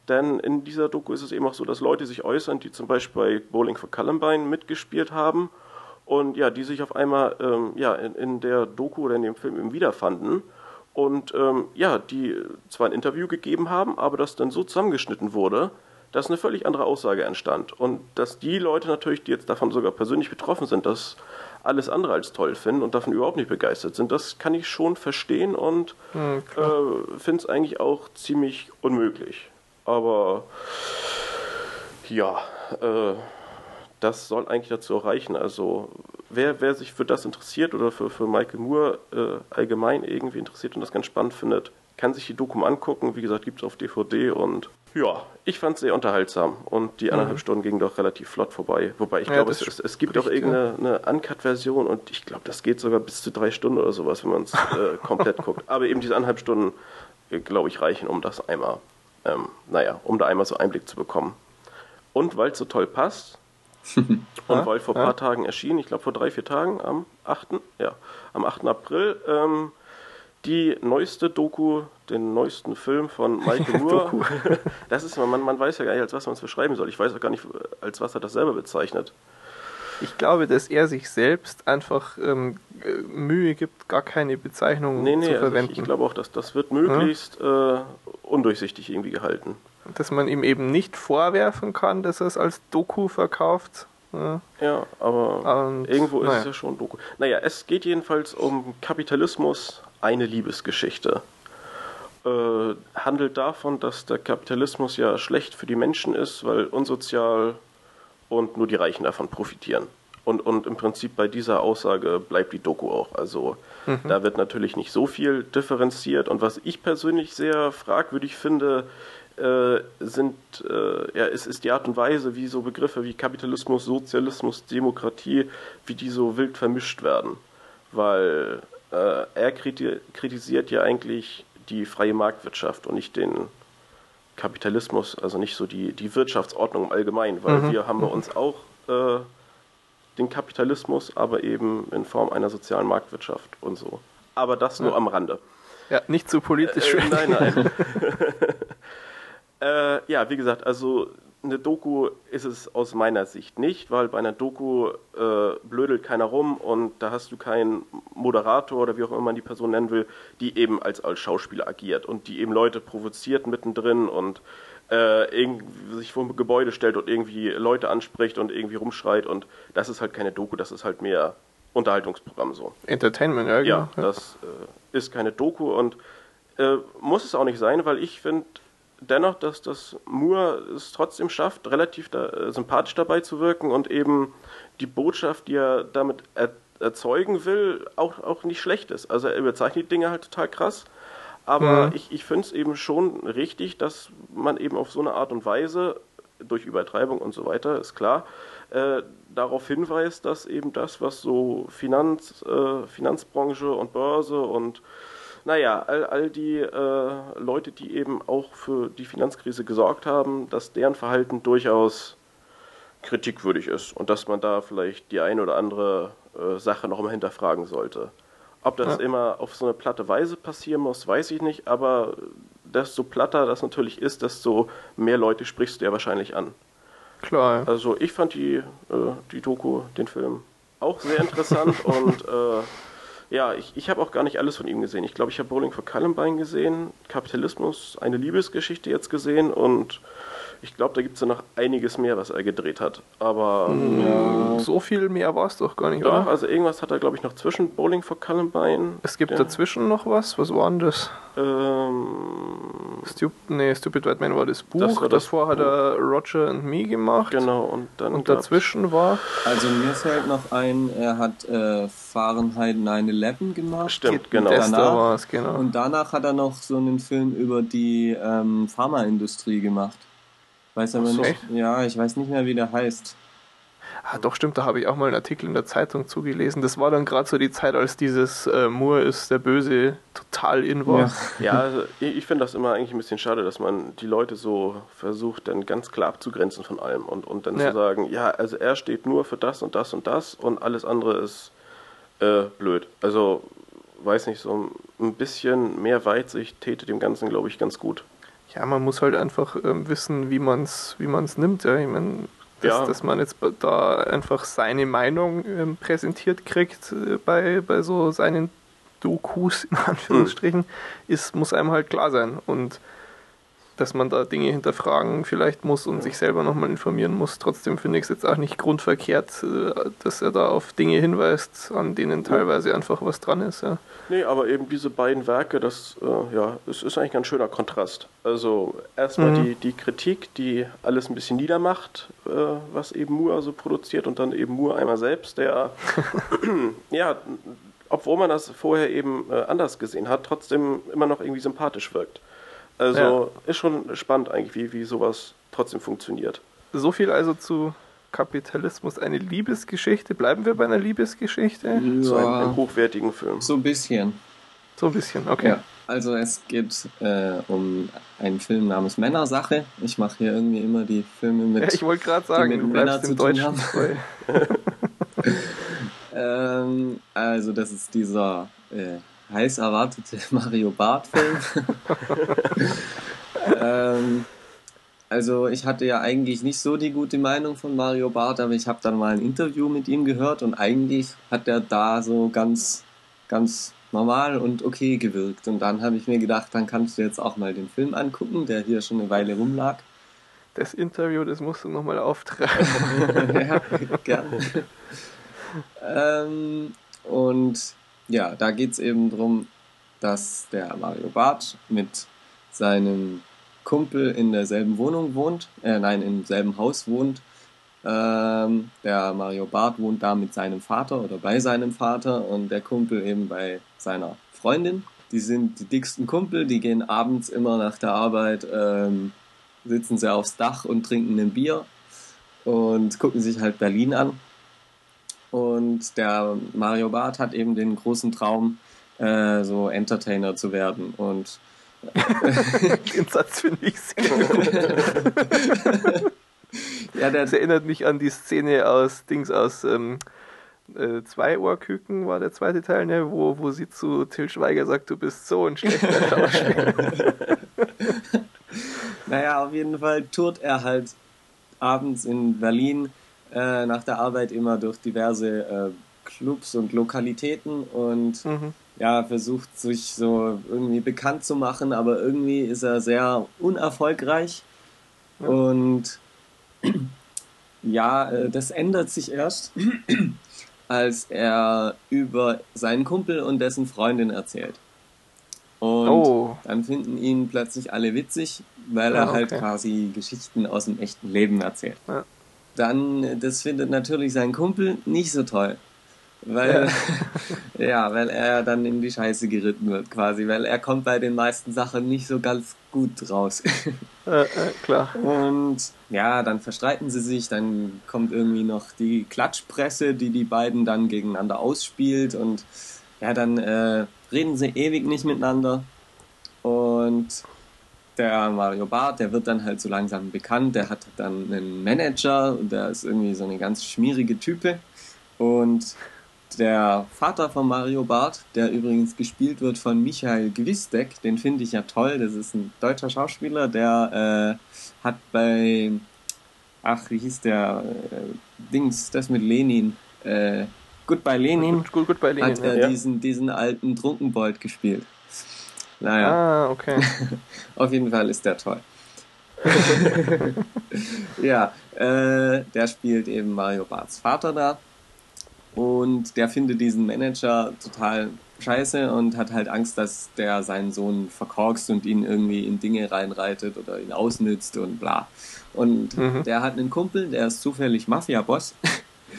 Denn in dieser Doku ist es eben auch so, dass Leute sich äußern, die zum Beispiel bei Bowling for Columbine mitgespielt haben und ja, die sich auf einmal ähm, ja, in, in der Doku oder in dem Film eben wiederfanden und ähm, ja, die zwar ein Interview gegeben haben, aber das dann so zusammengeschnitten wurde, dass eine völlig andere Aussage entstand. Und dass die Leute natürlich, die jetzt davon sogar persönlich betroffen sind, das alles andere als toll finden und davon überhaupt nicht begeistert sind, das kann ich schon verstehen und mhm, äh, finde es eigentlich auch ziemlich unmöglich. Aber ja, äh, das soll eigentlich dazu reichen. Also wer, wer sich für das interessiert oder für, für Michael Moore äh, allgemein irgendwie interessiert und das ganz spannend findet, kann sich die Dokum angucken. Wie gesagt, gibt es auf DVD und ja, ich fand es sehr unterhaltsam und die anderthalb mhm. Stunden gingen doch relativ flott vorbei. Wobei ich ja, glaube, es, es, es, gibt doch irgendeine Uncut-Version und ich glaube, das geht sogar bis zu drei Stunden oder sowas, wenn man es äh, komplett guckt. Aber eben diese anderthalb Stunden, äh, glaube ich, reichen, um das einmal, ähm, naja, um da einmal so Einblick zu bekommen. Und weil es so toll passt, und ja, weil vor ein paar Tagen erschienen, ich glaube vor drei, vier Tagen, am 8. Ja, am 8. April, ähm, die neueste Doku, den neuesten Film von Michael Moore. das ist, man, man weiß ja gar nicht, als was man es beschreiben soll. Ich weiß auch gar nicht, als was er das selber bezeichnet. Ich glaube, dass er sich selbst einfach ähm, Mühe gibt, gar keine Bezeichnung nee, nee, zu verwenden. Also ich, ich glaube auch, dass das wird möglichst ja. äh, undurchsichtig irgendwie gehalten dass man ihm eben nicht vorwerfen kann, dass er es als Doku verkauft. Ja, ja aber Und, irgendwo ist naja. es ja schon Doku. Naja, es geht jedenfalls um Kapitalismus, eine Liebesgeschichte. Äh, handelt davon, dass der Kapitalismus ja schlecht für die Menschen ist, weil unsozial und nur die Reichen davon profitieren. Und, und im Prinzip bei dieser Aussage bleibt die Doku auch. Also mhm. da wird natürlich nicht so viel differenziert. Und was ich persönlich sehr fragwürdig finde, äh, sind, äh, ja, es ist die Art und Weise, wie so Begriffe wie Kapitalismus, Sozialismus, Demokratie, wie die so wild vermischt werden. Weil äh, er kritisiert ja eigentlich die freie Marktwirtschaft und nicht den Kapitalismus, also nicht so die, die Wirtschaftsordnung im Allgemeinen, weil mhm. wir haben bei uns auch äh, den Kapitalismus, aber eben in Form einer sozialen Marktwirtschaft und so. Aber das nur ja. am Rande. Ja, nicht zu politisch. Äh, nein, nein. äh, ja, wie gesagt, also eine Doku ist es aus meiner Sicht nicht, weil bei einer Doku äh, blödelt keiner rum und da hast du keinen Moderator oder wie auch immer man die Person nennen will, die eben als, als Schauspieler agiert und die eben Leute provoziert mittendrin und äh, irgendwie sich vor ein Gebäude stellt und irgendwie Leute anspricht und irgendwie rumschreit und das ist halt keine Doku, das ist halt mehr Unterhaltungsprogramm so. Entertainment, ja, genau. Ja, das äh, ist keine Doku und äh, muss es auch nicht sein, weil ich finde dennoch, dass das Moore es trotzdem schafft, relativ da, äh, sympathisch dabei zu wirken und eben die Botschaft, die er damit er, erzeugen will, auch, auch nicht schlecht ist. Also er überzeichnet die Dinge halt total krass. Aber mhm. ich, ich finde es eben schon richtig, dass man eben auf so eine Art und Weise, durch Übertreibung und so weiter, ist klar, äh, darauf hinweist, dass eben das, was so Finanz, äh, Finanzbranche und Börse und naja, all, all die äh, Leute, die eben auch für die Finanzkrise gesorgt haben, dass deren Verhalten durchaus kritikwürdig ist und dass man da vielleicht die eine oder andere äh, Sache noch mal hinterfragen sollte. Ob das ja. immer auf so eine platte Weise passieren muss, weiß ich nicht, aber desto platter das natürlich ist, desto mehr Leute sprichst du ja wahrscheinlich an. Klar. Also ich fand die, äh, die Doku, den Film auch sehr interessant und äh, ja, ich, ich habe auch gar nicht alles von ihm gesehen. Ich glaube, ich habe Bowling for Columbine gesehen, Kapitalismus, eine Liebesgeschichte jetzt gesehen und ich glaube, da gibt es ja noch einiges mehr, was er gedreht hat. Aber. Mm, so viel mehr war es doch gar nicht, doch, oder? also irgendwas hat er, glaube ich, noch zwischen Bowling for Columbine. Es gibt ja. dazwischen noch was? Was war denn das? Ähm. Stup nee, Stupid White Man war das Buch. Das war das Davor Buch. hat er Roger and Me gemacht. Genau, und dann. Und dazwischen war. Also mir fällt noch ein, er hat äh, Fahrenheit 9-11 gemacht. Stimmt, genau. Danach, genau. Und danach hat er noch so einen Film über die ähm, Pharmaindustrie gemacht. Weiß aber so. nicht. Ja, ich weiß nicht mehr, wie der heißt. Ah, doch, stimmt, da habe ich auch mal einen Artikel in der Zeitung zugelesen. Das war dann gerade so die Zeit, als dieses äh, Moore ist der Böse total in war. Ja, ja also ich, ich finde das immer eigentlich ein bisschen schade, dass man die Leute so versucht, dann ganz klar abzugrenzen von allem und, und dann ja. zu sagen, ja, also er steht nur für das und das und das und alles andere ist äh, blöd. Also, weiß nicht, so ein bisschen mehr Weitsicht täte dem Ganzen, glaube ich, ganz gut. Ja, man muss halt einfach ähm, wissen, wie man es wie man's nimmt. Ja. Ich meine, dass, ja. dass man jetzt da einfach seine Meinung ähm, präsentiert kriegt äh, bei, bei so seinen Dokus, in Anführungsstrichen, hm. ist, muss einem halt klar sein. Und dass man da Dinge hinterfragen vielleicht muss und sich selber nochmal informieren muss. Trotzdem finde ich es jetzt auch nicht grundverkehrt, äh, dass er da auf Dinge hinweist, an denen teilweise einfach was dran ist. Ja. Nee, aber eben diese beiden Werke, das äh, ja, es ist eigentlich ein schöner Kontrast. Also erstmal mhm. die, die Kritik, die alles ein bisschen niedermacht, äh, was eben Moore so produziert und dann eben Moore einmal selbst, der ja, obwohl man das vorher eben äh, anders gesehen hat, trotzdem immer noch irgendwie sympathisch wirkt. Also ja. ist schon spannend eigentlich, wie, wie sowas trotzdem funktioniert. So viel also zu Kapitalismus, eine Liebesgeschichte. Bleiben wir bei einer Liebesgeschichte? Ja. Zu einem, einem, hochwertigen Film. So ein bisschen. So ein bisschen, okay. Ja. Also es geht äh, um einen Film namens Männersache. Ich mache hier irgendwie immer die Filme mit. Ja, ich wollte gerade sagen, du bleibst im Deutschen ähm, also das ist dieser äh, heiß erwartete Mario Bart-Film. ähm, also ich hatte ja eigentlich nicht so die gute Meinung von Mario Barth, aber ich habe dann mal ein Interview mit ihm gehört und eigentlich hat er da so ganz, ganz normal und okay gewirkt. Und dann habe ich mir gedacht, dann kannst du jetzt auch mal den Film angucken, der hier schon eine Weile rumlag. Das Interview, das musst du nochmal auftragen. ja, gerne. ähm, und ja, da geht es eben darum, dass der Mario Barth mit seinem Kumpel in derselben Wohnung wohnt, äh, nein, im selben Haus wohnt. Ähm, der Mario Barth wohnt da mit seinem Vater oder bei seinem Vater und der Kumpel eben bei seiner Freundin. Die sind die dicksten Kumpel, die gehen abends immer nach der Arbeit ähm, sitzen sie aufs Dach und trinken ein Bier und gucken sich halt Berlin an. Und der Mario Barth hat eben den großen Traum, äh, so Entertainer zu werden. Und den Satz finde ich sehr gut. ja, das erinnert mich an die Szene aus Dings aus ähm, äh, zwei Ohrküken war der zweite Teil, ne, wo, wo sie zu Till Schweiger sagt, du bist so ein schlechter Schauspieler. naja, auf jeden Fall tourt er halt abends in Berlin äh, nach der Arbeit immer durch diverse äh, Clubs und Lokalitäten und mhm. ja, versucht sich so irgendwie bekannt zu machen, aber irgendwie ist er sehr unerfolgreich. Ja. Und ja, äh, das ändert sich erst, als er über seinen Kumpel und dessen Freundin erzählt. Und oh. dann finden ihn plötzlich alle witzig, weil er halt okay. halt quasi Geschichten aus dem echten Leben erzählt. Ja. Dann, das findet natürlich sein Kumpel nicht so toll. Weil, ja. ja. weil er dann in die Scheiße geritten wird quasi, weil er kommt bei den meisten Sachen nicht so ganz gut raus. Äh, äh, klar. Und ja, dann verstreiten sie sich, dann kommt irgendwie noch die Klatschpresse, die die beiden dann gegeneinander ausspielt und ja, dann äh, reden sie ewig nicht miteinander. Und der Mario Barth, der wird dann halt so langsam bekannt, der hat dann einen Manager und der ist irgendwie so eine ganz schmierige Type. Und der Vater von Mario Barth, der übrigens gespielt wird von Michael Gwistek, den finde ich ja toll. Das ist ein deutscher Schauspieler, der äh, hat bei, ach, wie hieß der, äh, Dings, das mit Lenin, äh, Goodbye Lenin, gut, gut, bei Lenin hat er ja. diesen, diesen alten Trunkenbold gespielt. Naja. Ah, okay. Auf jeden Fall ist der toll. ja, äh, der spielt eben Mario Barths Vater da. Und der findet diesen Manager total scheiße und hat halt Angst, dass der seinen Sohn verkorkst und ihn irgendwie in Dinge reinreitet oder ihn ausnützt und bla. Und mhm. der hat einen Kumpel, der ist zufällig Mafia-Boss.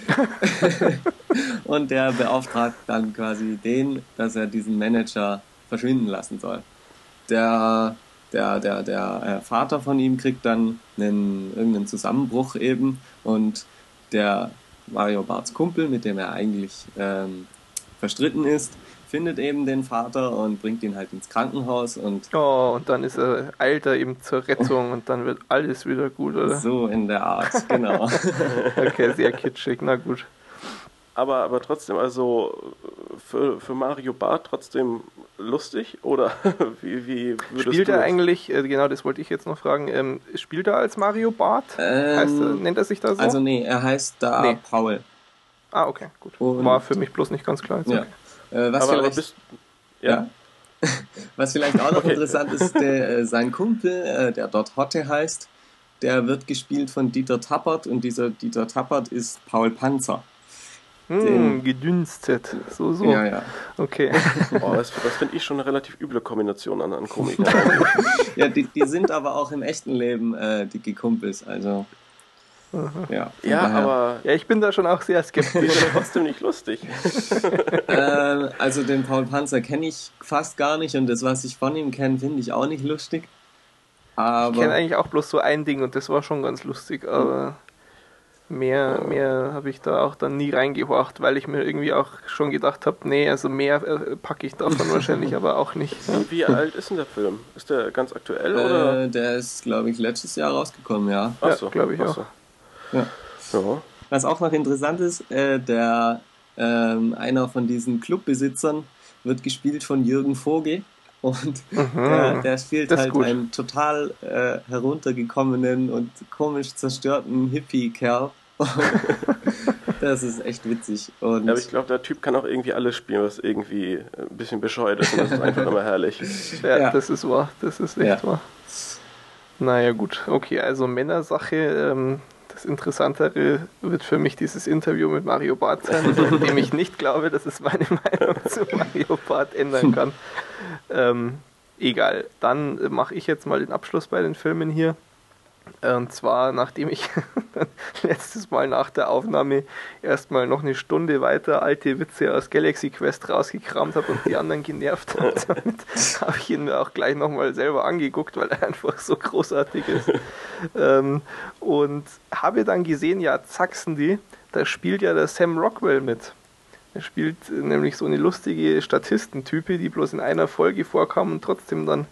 und der beauftragt dann quasi den, dass er diesen Manager verschwinden lassen soll. Der, der, der, der äh, Vater von ihm kriegt dann einen, irgendeinen Zusammenbruch eben und der Mario Barts Kumpel, mit dem er eigentlich ähm, verstritten ist, findet eben den Vater und bringt ihn halt ins Krankenhaus und oh und dann ist er eilt er eben zur Rettung und dann wird alles wieder gut oder? So in der Art genau. Okay sehr kitschig na gut aber aber trotzdem also für, für Mario Bart trotzdem lustig oder wie, wie spielt er eigentlich äh, genau das wollte ich jetzt noch fragen ähm, spielt er als Mario Bart ähm, heißt er, nennt er sich da so also nee er heißt da nee. Paul ah okay gut und war für mich bloß nicht ganz klar ja. Okay. Äh, was, vielleicht, bist, ja. ja. was vielleicht auch noch okay. interessant ist, der, äh, sein Kumpel, äh, der dort Hotte heißt, der wird gespielt von Dieter Tappert und dieser Dieter Tappert ist Paul Panzer. Hm, gedünstet. So, so. Ja, ja. Okay. Oh, das, das finde ich schon eine relativ üble Kombination an, an Komikern. ja, die, die sind aber auch im echten Leben äh, dicke Kumpels, also. Ja, ja aber. Ja, ich bin da schon auch sehr skeptisch. ist trotzdem nicht lustig. äh, also den Paul Panzer kenne ich fast gar nicht und das, was ich von ihm kenne, finde ich auch nicht lustig. Aber ich kenne eigentlich auch bloß so ein Ding und das war schon ganz lustig, aber mehr, mehr habe ich da auch dann nie reingehorcht, weil ich mir irgendwie auch schon gedacht habe, nee, also mehr äh, packe ich davon wahrscheinlich aber auch nicht. Wie alt ist denn der Film? Ist der ganz aktuell äh, oder? Der ist, glaube ich, letztes Jahr rausgekommen, ja. Ach so, ja, glaube ich auch. So. Ja. ja. Was auch noch interessant ist, äh, der ähm, einer von diesen Clubbesitzern wird gespielt von Jürgen Vogel. Und mhm, der, der, spielt halt einen total äh, heruntergekommenen und komisch zerstörten Hippie-Kerl. das ist echt witzig. Und ja, aber ich glaube, der Typ kann auch irgendwie alles spielen, was irgendwie ein bisschen bescheuert ist. Und das ist einfach immer herrlich. Ja, ja, das ist wahr. Das ist echt ja. wahr. Naja, gut. Okay, also Männersache. Ähm, das Interessantere wird für mich dieses Interview mit Mario Barth sein, in dem ich nicht glaube, dass es meine Meinung zu Mario Barth ändern kann. Ähm, egal. Dann mache ich jetzt mal den Abschluss bei den Filmen hier. Und zwar, nachdem ich letztes Mal nach der Aufnahme erstmal noch eine Stunde weiter alte Witze aus Galaxy Quest rausgekramt habe und die anderen genervt habe, damit habe ich ihn mir auch gleich nochmal selber angeguckt, weil er einfach so großartig ist. ähm, und habe dann gesehen, ja, Zaxen da spielt ja der Sam Rockwell mit. Er spielt nämlich so eine lustige Statistentype, die bloß in einer Folge vorkam und trotzdem dann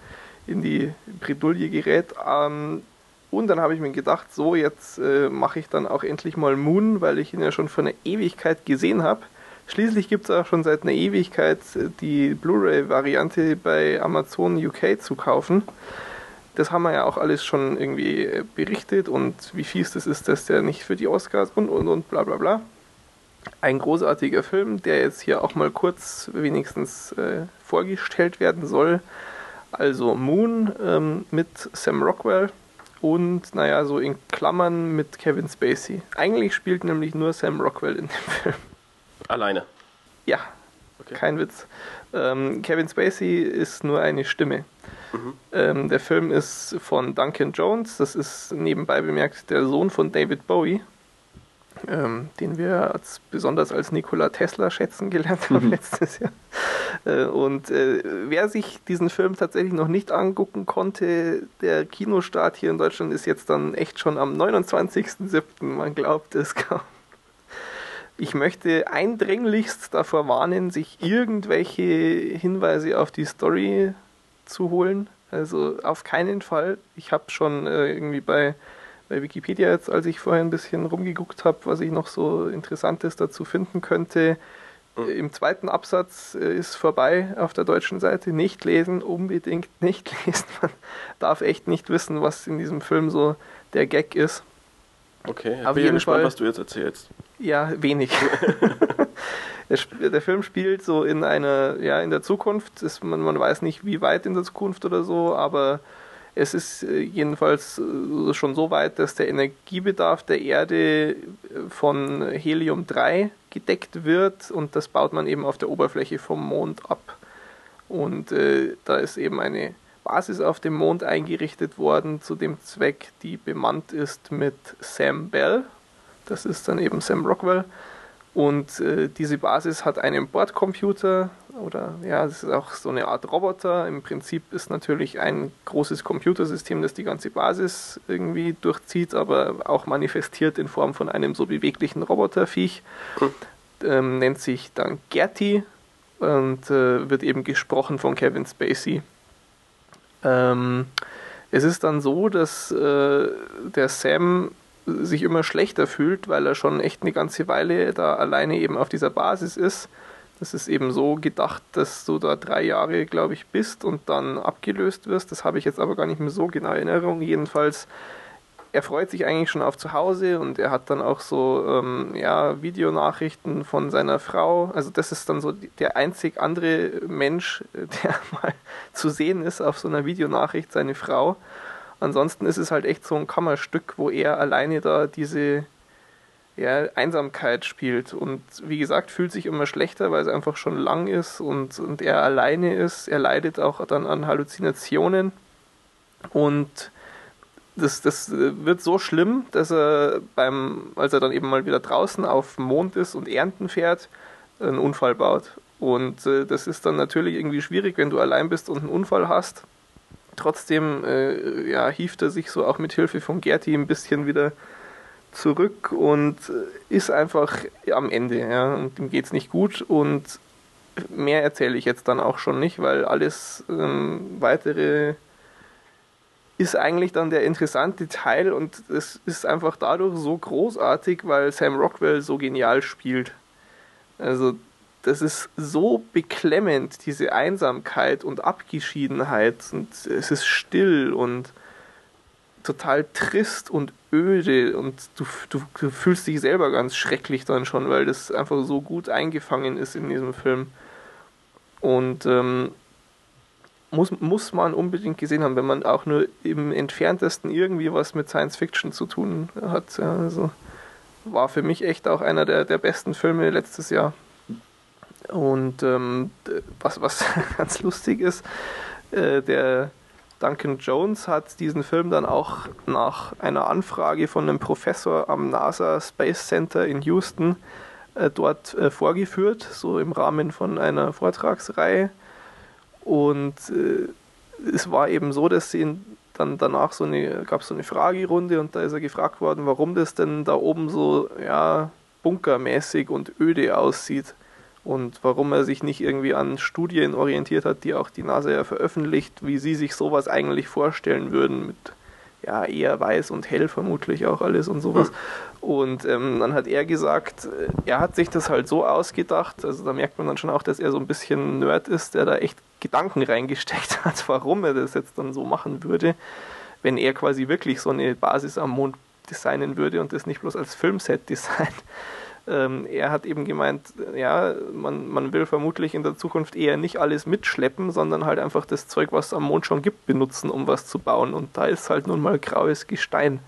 in die Bredouille gerät. Ähm, und dann habe ich mir gedacht, so jetzt äh, mache ich dann auch endlich mal Moon, weil ich ihn ja schon vor einer Ewigkeit gesehen habe. Schließlich gibt es auch schon seit einer Ewigkeit äh, die Blu-ray-Variante bei Amazon UK zu kaufen. Das haben wir ja auch alles schon irgendwie äh, berichtet und wie fies das ist, dass der nicht für die Oscars und und und bla bla bla. Ein großartiger Film, der jetzt hier auch mal kurz wenigstens äh, vorgestellt werden soll. Also Moon ähm, mit Sam Rockwell, und naja, so in Klammern mit Kevin Spacey. Eigentlich spielt nämlich nur Sam Rockwell in dem Film. Alleine? Ja, okay. kein Witz. Ähm, Kevin Spacey ist nur eine Stimme. Mhm. Ähm, der Film ist von Duncan Jones, das ist nebenbei bemerkt der Sohn von David Bowie ähm, den wir als, besonders als Nikola Tesla schätzen gelernt haben mhm. letztes Jahr. Äh, und äh, wer sich diesen Film tatsächlich noch nicht angucken konnte, der Kinostart hier in Deutschland ist jetzt dann echt schon am 29.07. Man glaubt es kaum. Ich möchte eindringlichst davor warnen, sich irgendwelche Hinweise auf die Story zu holen. Also auf keinen Fall. Ich habe schon äh, irgendwie bei bei Wikipedia jetzt, als ich vorher ein bisschen rumgeguckt habe, was ich noch so Interessantes dazu finden könnte. Mhm. Im zweiten Absatz äh, ist vorbei auf der deutschen Seite. Nicht lesen, unbedingt nicht lesen. Man darf echt nicht wissen, was in diesem Film so der Gag ist. Okay, ich bin gespannt, Fall, was du jetzt erzählst. Ja, wenig. der, der, Film spielt so in einer, ja, in der Zukunft. Ist, man, man weiß nicht, wie weit in der Zukunft oder so, aber es ist äh, jedenfalls äh, schon so weit, dass der Energiebedarf der Erde äh, von Helium-3 gedeckt wird und das baut man eben auf der Oberfläche vom Mond ab. Und äh, da ist eben eine Basis auf dem Mond eingerichtet worden zu dem Zweck, die bemannt ist mit Sam Bell. Das ist dann eben Sam Rockwell. Und äh, diese Basis hat einen Bordcomputer, oder ja, es ist auch so eine Art Roboter. Im Prinzip ist natürlich ein großes Computersystem, das die ganze Basis irgendwie durchzieht, aber auch manifestiert in Form von einem so beweglichen Roboterviech. Hm. Ähm, nennt sich dann Gertie und äh, wird eben gesprochen von Kevin Spacey. Ähm, es ist dann so, dass äh, der Sam sich immer schlechter fühlt, weil er schon echt eine ganze Weile da alleine eben auf dieser Basis ist das ist eben so gedacht, dass du da drei Jahre, glaube ich, bist und dann abgelöst wirst. Das habe ich jetzt aber gar nicht mehr so genau in Erinnerung. Jedenfalls, er freut sich eigentlich schon auf zu Hause und er hat dann auch so ähm, ja, Videonachrichten von seiner Frau. Also das ist dann so der einzig andere Mensch, der mal zu sehen ist auf so einer Videonachricht, seine Frau. Ansonsten ist es halt echt so ein Kammerstück, wo er alleine da diese ja, Einsamkeit spielt. Und wie gesagt, fühlt sich immer schlechter, weil es einfach schon lang ist und, und er alleine ist. Er leidet auch dann an Halluzinationen. Und das, das wird so schlimm, dass er beim, als er dann eben mal wieder draußen auf dem Mond ist und Ernten fährt, einen Unfall baut. Und äh, das ist dann natürlich irgendwie schwierig, wenn du allein bist und einen Unfall hast. Trotzdem äh, ja, hieft er sich so auch mit Hilfe von Gerti ein bisschen wieder zurück und ist einfach am Ende. Ja, und ihm geht es nicht gut und mehr erzähle ich jetzt dann auch schon nicht, weil alles ähm, weitere ist eigentlich dann der interessante Teil und es ist einfach dadurch so großartig, weil Sam Rockwell so genial spielt. Also das ist so beklemmend, diese Einsamkeit und Abgeschiedenheit und es ist still und total trist und öde und du, du, fühlst dich selber ganz schrecklich dann schon, weil das einfach so gut eingefangen ist in diesem Film. Und ähm, muss, muss man unbedingt gesehen haben, wenn man auch nur im entferntesten irgendwie was mit Science Fiction zu tun hat. Ja, also war für mich echt auch einer der, der besten Filme letztes Jahr. Und ähm, was, was ganz lustig ist, äh, der Duncan Jones hat diesen Film dann auch nach einer Anfrage von einem Professor am NASA Space Center in Houston äh, dort äh, vorgeführt, so im Rahmen von einer Vortragsreihe. Und äh, es war eben so, dass sie dann danach so eine, gab es so eine Fragerunde und da ist er gefragt worden, warum das denn da oben so ja, bunkermäßig und öde aussieht und warum er sich nicht irgendwie an Studien orientiert hat, die auch die NASA ja veröffentlicht, wie sie sich sowas eigentlich vorstellen würden mit ja eher weiß und hell vermutlich auch alles und sowas. Und ähm, dann hat er gesagt, äh, er hat sich das halt so ausgedacht, also da merkt man dann schon auch, dass er so ein bisschen Nerd ist, der da echt Gedanken reingesteckt hat, warum er das jetzt dann so machen würde, wenn er quasi wirklich so eine Basis am Mond designen würde und das nicht bloß als Filmset designt. Ähm, er hat eben gemeint, ja, man, man will vermutlich in der Zukunft eher nicht alles mitschleppen, sondern halt einfach das Zeug, was es am Mond schon gibt, benutzen, um was zu bauen. Und da ist halt nun mal graues Gestein.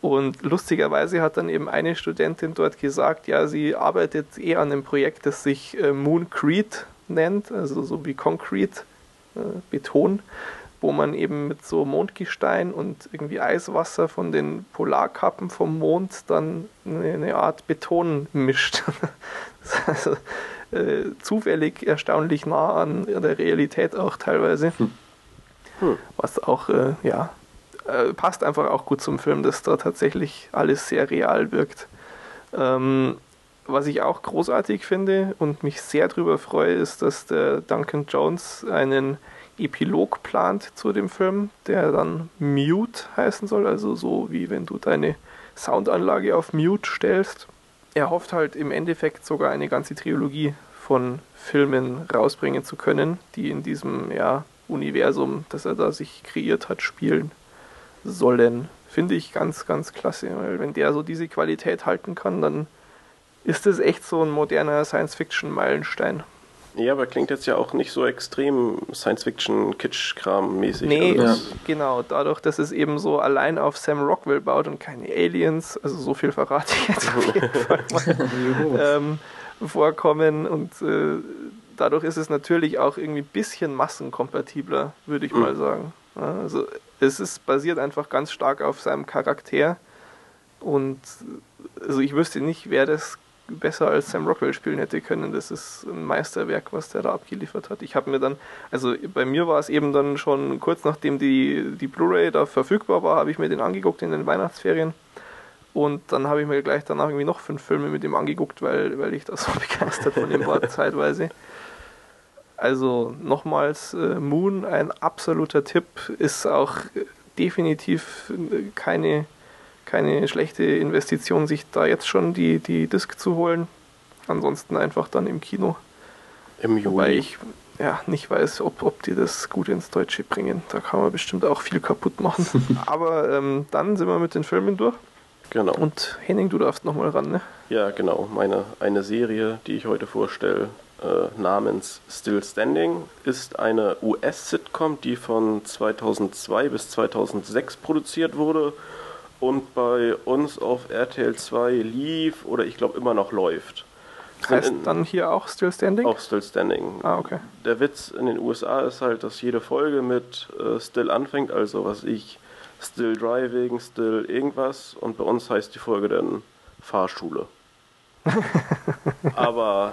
Und lustigerweise hat dann eben eine Studentin dort gesagt, ja, sie arbeitet eher an einem Projekt, das sich äh, Mooncrete nennt, also so wie Concrete, äh, Beton wo man eben mit so Mondgestein und irgendwie Eiswasser von den Polarkappen vom Mond dann eine, Art Beton mischt. also, äh, zufällig erstaunlich nah an der Realität auch teilweise. Hm. Hm. Was auch, äh, ja, äh, passt einfach auch gut zum Film, dass da tatsächlich alles sehr real wirkt. Ähm, was ich auch großartig finde und mich sehr darüber freue, ist, dass der Duncan Jones einen Epilog plant zu dem Film, der dann Mute heißen soll, also so wie wenn du deine Soundanlage auf Mute stellst. Er hofft halt im Endeffekt sogar eine ganze Trilogie von Filmen rausbringen zu können, die in diesem ja, Universum, das er da sich kreiert hat, spielen sollen. Finde ich ganz, ganz klasse, weil wenn der so diese Qualität halten kann, dann ist es echt so ein moderner Science-Fiction-Meilenstein. Ja, aber klingt jetzt ja auch nicht so extrem Science-Fiction-Kitsch-Kram-mäßig. Nee, also genau. Dadurch, dass es eben so allein auf Sam Rockwell baut und keine Aliens, also so viel verrate ich jetzt auf jeden Fall mal, ähm, vorkommen und äh, dadurch ist es natürlich auch irgendwie ein bisschen massenkompatibler, würde ich mhm. mal sagen. Ja, also es ist basiert einfach ganz stark auf seinem Charakter und also ich wüsste nicht, wer das besser als Sam Rockwell spielen hätte können. Das ist ein Meisterwerk, was der da abgeliefert hat. Ich habe mir dann, also bei mir war es eben dann schon kurz nachdem die, die Blu-ray da verfügbar war, habe ich mir den angeguckt in den Weihnachtsferien. Und dann habe ich mir gleich danach irgendwie noch fünf Filme mit ihm angeguckt, weil, weil ich da so begeistert von ihm war zeitweise. Also nochmals, äh, Moon, ein absoluter Tipp, ist auch definitiv keine keine schlechte Investition, sich da jetzt schon die, die Disc zu holen. Ansonsten einfach dann im Kino. Im Juli. Weil ich ja, nicht weiß, ob, ob die das gut ins Deutsche bringen. Da kann man bestimmt auch viel kaputt machen. Aber ähm, dann sind wir mit den Filmen durch. Genau. Und Henning, du darfst nochmal ran, ne? Ja, genau. Meine eine Serie, die ich heute vorstelle, äh, namens Still Standing, ist eine US-Sitcom, die von 2002 bis 2006 produziert wurde und bei uns auf RTL 2 lief oder ich glaube immer noch läuft. Heißt in, dann hier auch Still Standing? Auch Still Standing. Ah, okay. Der Witz in den USA ist halt, dass jede Folge mit äh, Still anfängt, also was ich, Still Driving, Still irgendwas und bei uns heißt die Folge dann Fahrschule. Aber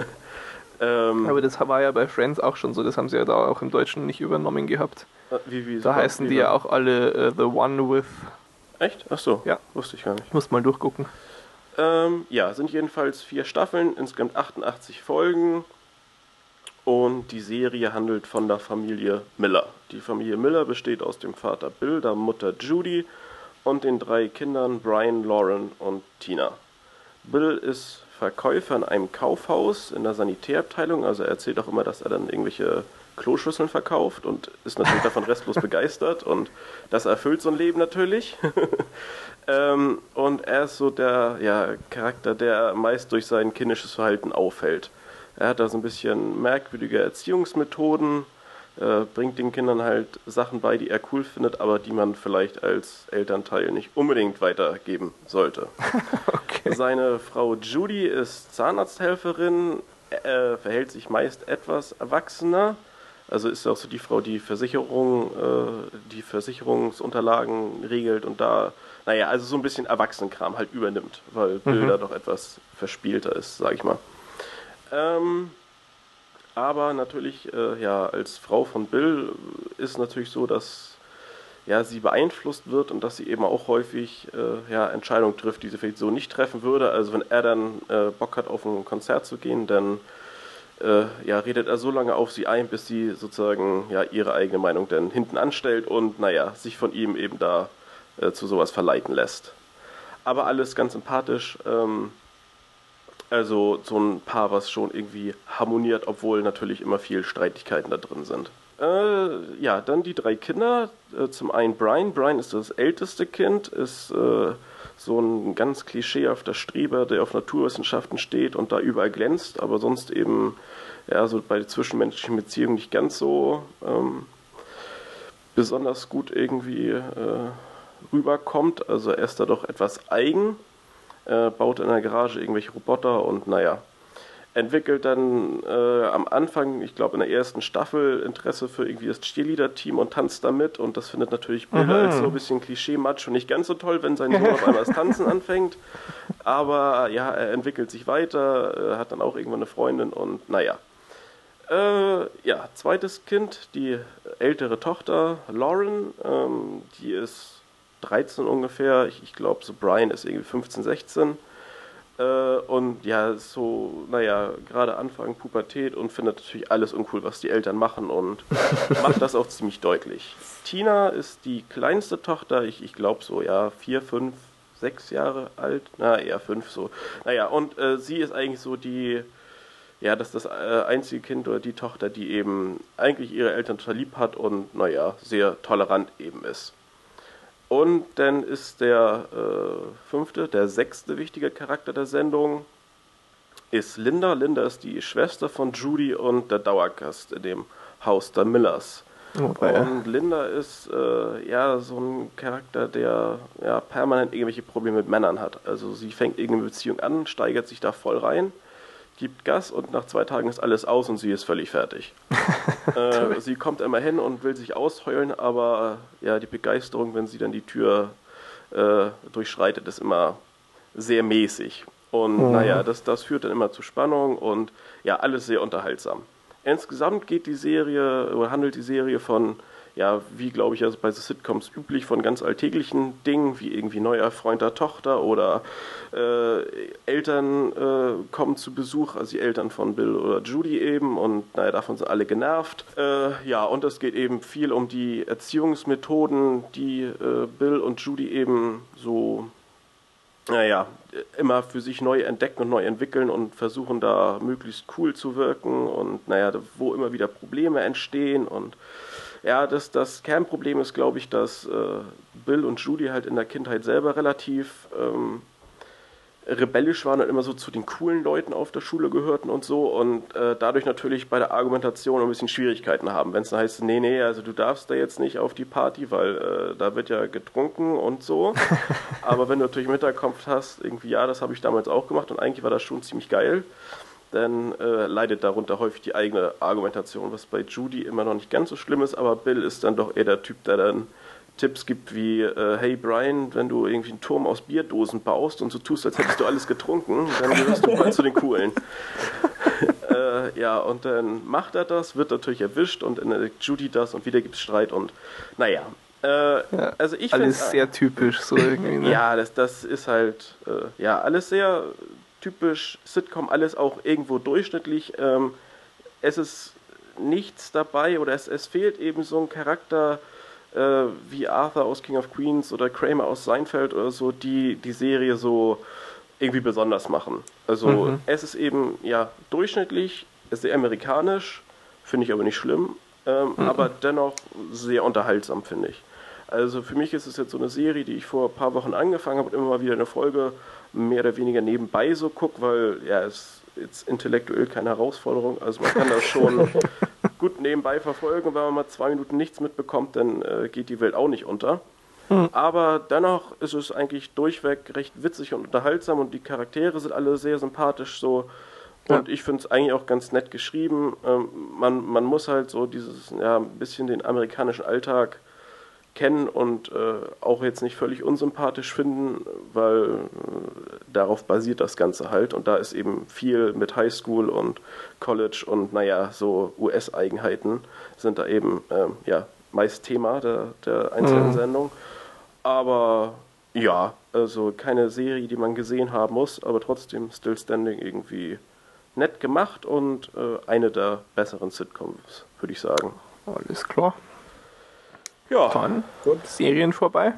ähm, Aber das war ja bei Friends auch schon so, das haben sie ja da auch im Deutschen nicht übernommen gehabt. Äh, wie, wie da heißen die ja auch alle uh, The One with Echt? Ach so. Ja. Wusste ich gar nicht. Muss mal durchgucken. Ähm, ja, sind jedenfalls vier Staffeln, insgesamt 88 Folgen. Und die Serie handelt von der Familie Miller. Die Familie Miller besteht aus dem Vater Bill, der Mutter Judy und den drei Kindern Brian, Lauren und Tina. Bill ist Verkäufer in einem Kaufhaus in der Sanitärabteilung, also er erzählt auch immer, dass er dann irgendwelche Kloschüsseln verkauft und ist natürlich davon restlos begeistert und das erfüllt so ein Leben natürlich. ähm, und er ist so der ja, Charakter, der meist durch sein kindisches Verhalten auffällt. Er hat da so ein bisschen merkwürdige Erziehungsmethoden, äh, bringt den Kindern halt Sachen bei, die er cool findet, aber die man vielleicht als Elternteil nicht unbedingt weitergeben sollte. okay. Seine Frau Judy ist Zahnarzthelferin, äh, verhält sich meist etwas erwachsener Also ist auch so die Frau, die Versicherung, äh, die Versicherungsunterlagen regelt und da, naja, also so ein bisschen Erwachsenenkram halt übernimmt, weil Bill mhm. da doch etwas verspielter ist, sag ich mal. Ähm, aber natürlich, äh, ja, als Frau von Bill ist natürlich so, dass ja, sie beeinflusst wird und dass sie eben auch häufig äh, ja, Entscheidungen trifft, die sie vielleicht so nicht treffen würde. Also wenn er dann äh, Bock hat, auf ein Konzert zu gehen, dann äh, ja, redet er so lange auf sie ein, bis sie sozusagen ja, ihre eigene Meinung dann hinten anstellt und naja, sich von ihm eben da äh, zu sowas verleiten lässt. Aber alles ganz sympathisch. Ähm, also so ein Paar, was schon irgendwie harmoniert, obwohl natürlich immer viel Streitigkeiten da drin sind. Äh, ja, dann die drei Kinder. Äh, zum einen Brian. Brian ist das älteste Kind, ist äh, so ein ganz klischeehafter Streber, der auf Naturwissenschaften steht und da überall glänzt, aber sonst eben ja, so bei zwischenmenschlichen Beziehungen nicht ganz so ähm, besonders gut irgendwie äh, rüberkommt. Also er ist da doch etwas eigen, äh, baut in der Garage irgendwelche Roboter und naja, entwickelt dann äh, am Anfang, ich glaube in der ersten Staffel, Interesse für irgendwie das Cheerleader-Team und tanzt damit und das findet natürlich Bilder als so ein bisschen Klischee-Matsch und nicht ganz so toll, wenn sein Sohn auf einmal das Tanzen anfängt. Aber ja, er entwickelt sich weiter, hat dann auch irgendwann eine Freundin und naja. Äh, ja, zweites Kind, die ältere Tochter, Lauren, ähm, die ist 13 ungefähr, ich, ich glaube so Brian ist irgendwie 15, 16 äh, und ja, so, naja, gerade Anfang Pubertät und findet natürlich alles uncool, was die Eltern machen und macht das auch ziemlich deutlich. Tina ist die kleinste Tochter, ich, ich glaube so, ja, vier, fünf, sechs Jahre alt, na, eher fünf so. Naja, und äh, sie ist eigentlich so die, ja, das ist das äh, einzige Kind oder die Tochter, die eben eigentlich ihre Eltern total lieb hat und, naja, sehr tolerant eben ist. Und dann ist der äh, fünfte, der sechste wichtige Charakter der Sendung ist Linda. Linda ist die Schwester von Judy und der Dauergast in dem Haus der Millers. Okay. Und Linda ist äh, ja so ein Charakter, der ja permanent irgendwelche Probleme mit Männern hat. Also sie fängt irgendeine Beziehung an, steigert sich da voll rein gibt Gas und nach zwei Tagen ist alles aus und sie ist völlig fertig. äh, sie kommt immer hin und will sich ausheulen, aber äh, ja, die Begeisterung, wenn sie dann die Tür äh, durchschreitet, ist immer sehr mäßig. Und mhm. naja, das, das führt dann immer zu Spannung und ja, alles sehr unterhaltsam. Insgesamt geht die Serie oder handelt die Serie von ja, wie glaube ich, also bei Sitcoms üblich von ganz alltäglichen Dingen, wie irgendwie neuer Freund der Tochter oder äh, Eltern äh, kommen zu Besuch, also die Eltern von Bill oder Judy eben und naja, davon sind alle genervt. Äh, ja, und es geht eben viel um die Erziehungsmethoden, die äh, Bill und Judy eben so naja, immer für sich neu entdecken und neu entwickeln und versuchen da möglichst cool zu wirken und naja, wo immer wieder Probleme entstehen und ja, das, das Kernproblem ist, glaube ich, dass äh, Bill und Judy halt in der Kindheit selber relativ ähm, rebellisch waren und immer so zu den coolen Leuten auf der Schule gehörten und so und äh, dadurch natürlich bei der Argumentation ein bisschen Schwierigkeiten haben, wenn es dann heißt, nee, nee, also du darfst da jetzt nicht auf die Party, weil äh, da wird ja getrunken und so. Aber wenn du natürlich im Hinterkopf hast, irgendwie, ja, das habe ich damals auch gemacht und eigentlich war das schon ziemlich geil, dann äh, leidet darunter häufig die eigene Argumentation, was bei Judy immer noch nicht ganz so schlimm ist, aber Bill ist dann doch eher der Typ, der dann Tipps gibt wie, äh, hey Brian, wenn du irgendwie einen Turm aus Bierdosen baust und so tust, als hättest du alles getrunken, dann gehörst du mal zu den Coolen. äh, ja, und dann macht er das, wird natürlich erwischt und dann entdeckt Judy das und wieder gibt es Streit und naja. Äh, ja, also ich alles find, sehr typisch so irgendwie. Ne? Ja, das, das ist halt, äh, ja, alles sehr typisch Sitcom, alles auch irgendwo durchschnittlich. Ähm, es ist nichts dabei oder es, es fehlt eben so ein Charakter äh, wie Arthur aus King of Queens oder Kramer aus Seinfeld oder so, die die Serie so irgendwie besonders machen. Also mhm. es ist eben ja durchschnittlich, ist sehr amerikanisch, finde ich aber nicht schlimm, ähm, mhm. aber dennoch sehr unterhaltsam, finde ich. Also für mich ist es jetzt so eine Serie, die ich vor ein paar Wochen angefangen habe und immer mal wieder eine Folge mehr oder weniger nebenbei so gucke, weil ja, es ist intellektuell keine Herausforderung. Also man kann das schon gut nebenbei verfolgen. Wenn man mal zwei Minuten nichts mitbekommt, dann äh, geht die Welt auch nicht unter. Hm. Aber dennoch ist es eigentlich durchweg recht witzig und unterhaltsam und die Charaktere sind alle sehr sympathisch. So Und ja. ich finde es eigentlich auch ganz nett geschrieben. Ähm, man, man muss halt so dieses, ja, ein bisschen den amerikanischen Alltag kennen und äh, auch jetzt nicht völlig unsympathisch finden, weil äh, darauf basiert das Ganze halt. Und da ist eben viel mit Highschool und College und naja, so US-Eigenheiten sind da eben ähm, ja, meist Thema der, der einzelnen mhm. Sendung. Aber ja, also keine Serie, die man gesehen haben muss, aber trotzdem Still Standing irgendwie nett gemacht und äh, eine der besseren Sitcoms, würde ich sagen. Alles klar. Ja. Dann Gut. Serien vorbei.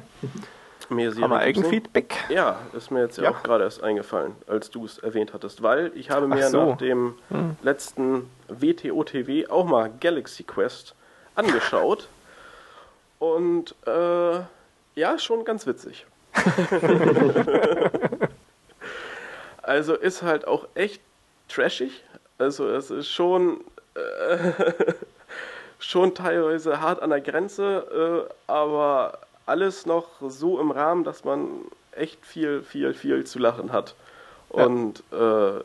Mehr Serien haben wir Eigenfeedback? Ja, ist mir jetzt ja, auch gerade erst eingefallen, als du es erwähnt hattest, weil ich habe mir so. nach dem hm. letzten WTO-TV auch mal Galaxy Quest angeschaut und äh, ja, schon ganz witzig. also ist halt auch echt trashig. Also es ist schon, äh, schon teilweise hart an der Grenze, äh, aber alles noch so im Rahmen, dass man echt viel, viel, viel zu lachen hat. Und ja. äh,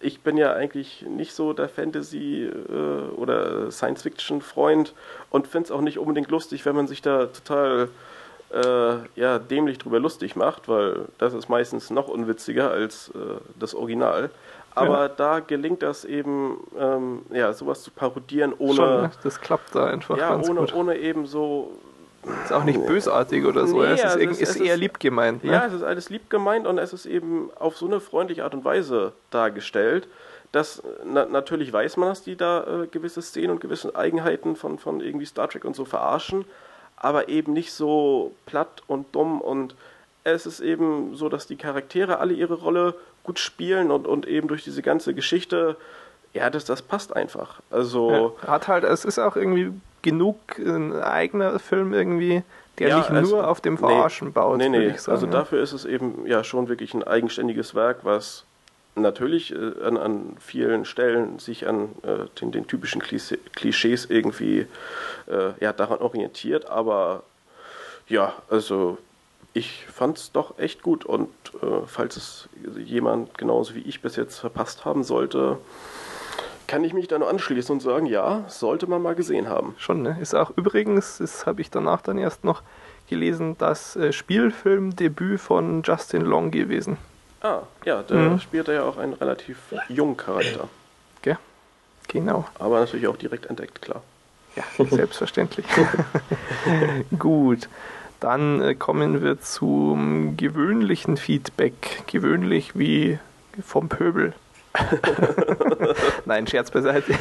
ich bin ja eigentlich nicht so der Fantasy- äh, oder Science-Fiction-Freund und finde es auch nicht unbedingt lustig, wenn man sich da total äh, ja, dämlich drüber lustig macht, weil das ist meistens noch unwitziger als äh, das Original. Aber ja. da gelingt das eben, ähm, ja, sowas zu parodieren, ohne. Schon, ne? das klappt da einfach. Ja, ohne, gut. ohne eben so. Ist auch nicht bösartig oder so, nee, es, ist, also es, ist, eher lieb gemeint. Ne? Ja, es ist alles lieb gemeint und es ist eben auf so eine freundliche Art und Weise dargestellt, dass na, natürlich weiß man, dass die da äh, gewisse Szenen und gewisse Eigenheiten von, von irgendwie Star Trek und so verarschen, aber eben nicht so platt und dumm und es ist eben so, dass die Charaktere alle ihre Rolle gut spielen und, und eben durch diese ganze Geschichte, ja, das, das passt einfach. Also. Ja, hat halt, es ist auch irgendwie genug ein eigener Film irgendwie, der ja, nicht nur also, auf dem Verarschen nee, baut. Nee, nee, sagen, also ja. dafür ist es eben ja schon wirklich ein eigenständiges Werk, was natürlich äh, an, an vielen Stellen sich an äh, den, den, typischen Klischees irgendwie äh, ja, daran orientiert, aber ja, also ich fand es doch echt gut und äh, falls es jemand genauso wie ich bis jetzt verpasst haben sollte, kann ich mich da nur anschließen und sagen, ja, sollte man mal gesehen haben. Schon, ne? Ist auch übrigens, das habe ich danach dann erst noch gelesen, das äh, Spielfilmdebüt von Justin Long gewesen. Ah, ja, der mhm. spielt ja auch einen relativ jungen Charakter. Gell? Genau. Aber natürlich auch direkt entdeckt, klar. Ja, selbstverständlich. Gut. Dann äh, kommen wir zum gewöhnlichen Feedback. Gewöhnlich wie vom Pöbel. Nein, Scherz beiseite.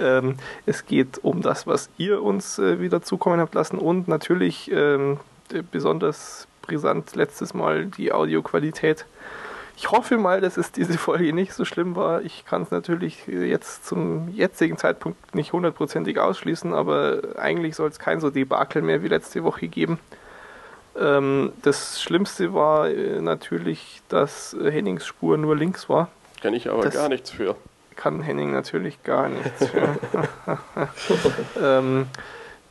Ähm, es geht um das, was ihr uns äh, wieder zukommen habt lassen und natürlich ähm, besonders brisant letztes Mal die Audioqualität. Ich hoffe mal, dass es diese Folge nicht so schlimm war. Ich kann es natürlich jetzt zum jetzigen Zeitpunkt nicht hundertprozentig ausschließen, aber eigentlich soll es kein so Debakel mehr wie letzte Woche geben. Ähm, das Schlimmste war äh, natürlich, dass Hennings Spur nur links war. Kann ich aber das gar nichts für. Kann Henning natürlich gar nichts für. ähm,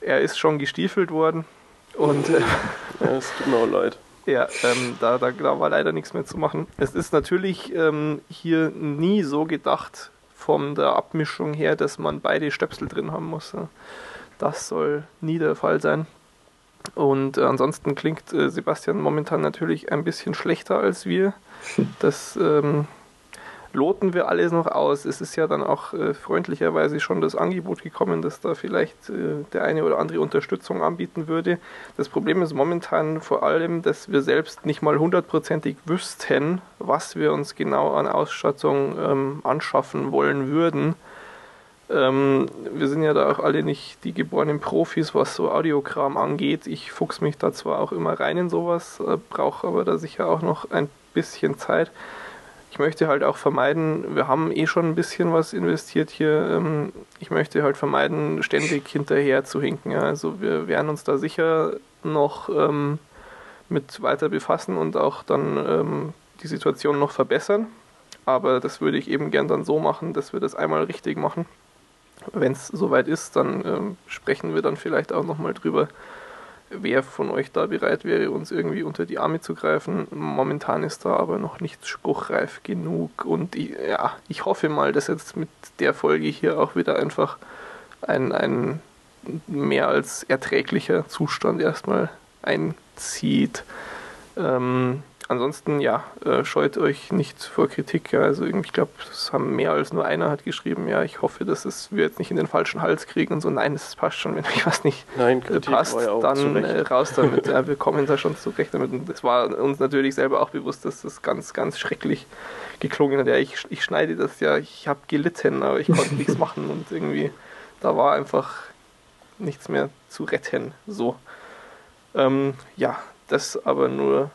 er ist schon gestiefelt worden und. Äh, ja, es tut mir auch leid. Ja, ähm, da, da, da, war leider nichts mehr zu machen. Es ist natürlich ähm, hier nie so gedacht von der Abmischung her, dass man beide Stöpsel drin haben muss. Das soll nie der Fall sein. Und äh, ansonsten klingt äh, Sebastian momentan natürlich ein bisschen schlechter als wir. Das ähm, loten wir alles noch aus. Es ist ja dann auch äh, freundlicherweise schon das Angebot gekommen, dass da vielleicht äh, der eine oder andere Unterstützung anbieten würde. Das Problem ist momentan vor allem, dass wir selbst nicht mal hundertprozentig wüssten, was wir uns genau an Ausstattung ähm, anschaffen wollen würden. Ähm, wir sind ja da auch alle nicht die geborenen Profis, was so Audiokram angeht. Ich fuchs mich da zwar auch immer rein in sowas, äh, brauche aber da sicher auch noch ein bisschen Zeit. Ich möchte halt auch vermeiden, wir haben eh schon ein bisschen was investiert hier. Ähm, ich möchte halt vermeiden, ständig hinterher zu hinken. Ja. Also wir werden uns da sicher noch ähm, mit weiter befassen und auch dann ähm, die Situation noch verbessern. Aber das würde ich eben gern dann so machen, dass wir das einmal richtig machen wenn es soweit ist, dann ähm, sprechen wir dann vielleicht auch nochmal drüber, wer von euch da bereit wäre, uns irgendwie unter die Arme zu greifen. Momentan ist da aber noch nichts spruchreif genug und ich, ja, ich hoffe mal, dass jetzt mit der Folge hier auch wieder einfach ein, ein mehr als erträglicher Zustand erstmal einzieht. Ähm, ansonsten, ja, äh, scheut euch nicht vor Kritik. Ja. Also ich glaube, es haben mehr als nur einer hat geschrieben, ja, ich hoffe, dass es wir jetzt nicht in den falschen Hals kriegen und so, nein, es passt schon, wenn euch was nicht Nein, äh, passt, dann äh, raus damit. ja, wir kommen da schon zurecht damit. Und es war uns natürlich selber auch bewusst, dass das ganz, ganz schrecklich geklungen hat. Ja, ich, ich schneide das ja, ich habe gelitten, aber ich konnte nichts machen und irgendwie, da war einfach nichts mehr zu retten. So. Ähm, ja, das aber nur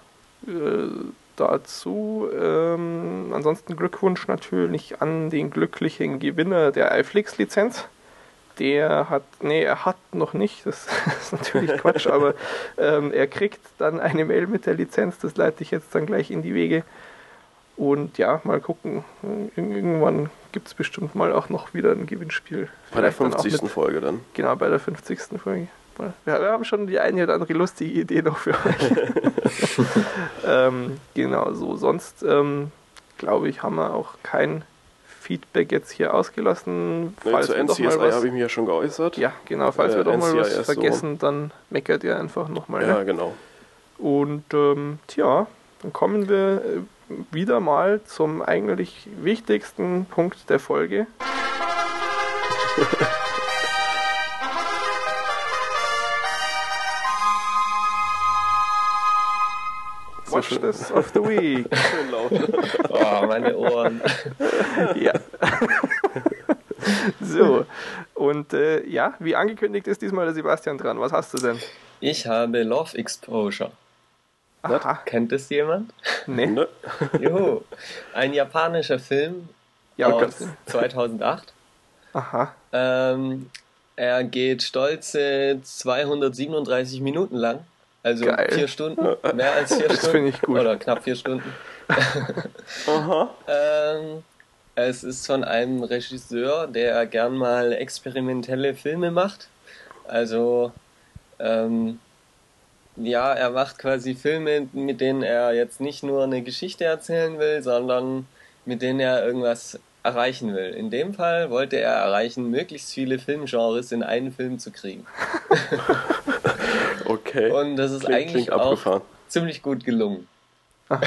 dazu. Ähm, ansonsten Glückwunsch natürlich an den glücklichen Gewinner der iFlix-Lizenz. Der hat, nee, er hat noch nicht, das ist natürlich Quatsch, aber ähm, er kriegt dann eine Mail mit der Lizenz, das leite ich jetzt dann gleich in die Wege. Und ja, mal gucken. Irgendwann gibt es bestimmt mal auch noch wieder ein Gewinnspiel. Bei der Vielleicht dann auch 50. mit- Folge dann. Genau, bei der 50. Folge. Wir, wir haben schon die eine oder andere lustige Idee noch für euch. ähm, genau, so. Sonst, ähm, glaube ich, haben wir auch kein Feedback jetzt hier ausgelassen. Nee, Falls zu wir doch NCSI mal was, habe ich mich ja schon geäußert. ja, genau, falls Äh, wir doch mal was NCIS so. vergessen, dann meckert ihr einfach nochmal. Ja, Ne? genau. Und ähm, tja, dann kommen wir äh, wieder mal zum eigentlich wichtigsten Punkt der Folge. This of the week. Schön laut. Oh, meine Ohren. ja. so, und äh, ja, wie angekündigt ist diesmal der Sebastian dran. Was hast du denn? Ich habe Love Exposure. Aha, Kennt es jemand? ne? Ne? Juhu. Ein japanischer Film Ja, aus Gott. 2008. Aha, Ähm, er geht stolze 237 Minuten lang. Also Geil. vier Stunden, mehr als vier Das Stunden. finde ich gut. Oder knapp vier Stunden. Aha. Ähm, es ist von einem Regisseur, der gern mal experimentelle Filme macht. Also, ähm, ja, er macht quasi Filme, mit denen er jetzt nicht nur eine Geschichte erzählen will, sondern mit denen er irgendwas erreichen will. In dem Fall wollte er erreichen, möglichst viele Filmgenres in einen Film zu kriegen. Okay. Und das ist Klingt- eigentlich klingt auch abgefahren. ziemlich gut gelungen.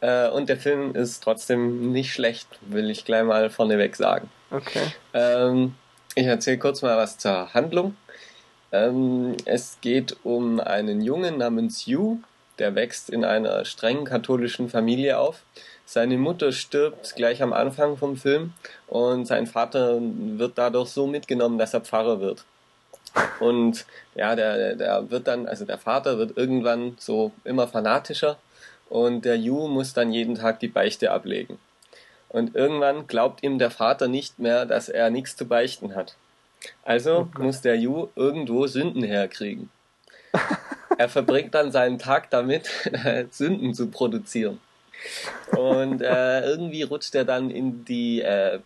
Äh, und der Film ist trotzdem nicht schlecht, will ich gleich mal vorneweg sagen. okay. Ähm, ich erzähle kurz mal was zur Handlung. Ähm, es geht um einen Jungen namens Yu, der wächst in einer streng katholischen Familie auf. Seine Mutter stirbt gleich am Anfang vom Film und sein Vater wird dadurch so mitgenommen, dass er Pfarrer wird. Und ja, der, der wird dann, also der Vater wird irgendwann so immer fanatischer und der Yu muss dann jeden Tag die Beichte ablegen. Und irgendwann glaubt ihm der Vater nicht mehr, dass er nichts zu beichten hat. Also muss der Yu irgendwo Sünden herkriegen. er verbringt dann seinen Tag damit, Sünden zu produzieren. Und äh, irgendwie rutscht er dann in die äh,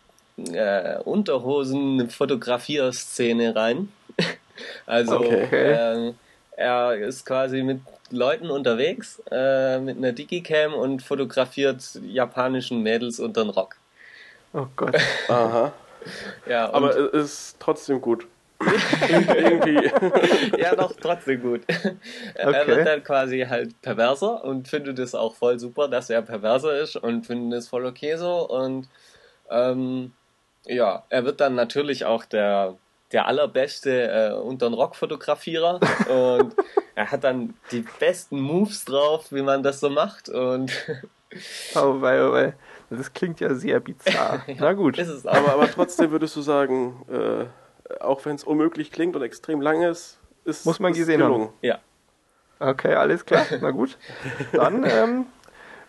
äh, Unterhosen-Fotografierszene rein. Also Okay. Äh, er ist quasi mit Leuten unterwegs äh, mit einer Digicam und fotografiert japanischen Mädels unter den Rock. Oh Gott. Aha. Ja, und Aber es ist trotzdem gut. Irgendwie. ja, doch, trotzdem gut. Er Okay. wird dann quasi halt perverser und findet es auch voll super, dass er perverser ist und findet es voll okay so. Und ähm, ja, er wird dann natürlich auch der, der allerbeste äh, untern Rock-Fotografierer und er hat dann die besten Moves drauf, wie man das so macht. Und Oh, wei, oh, wei. Das klingt ja sehr bizarr. Na gut. ist es auch. Aber, aber trotzdem würdest du sagen, äh, auch wenn es unmöglich klingt und extrem lang ist, ist Muss man ist gesehen haben. gelungen. Ja. Okay, alles klar. Na gut. Dann ähm,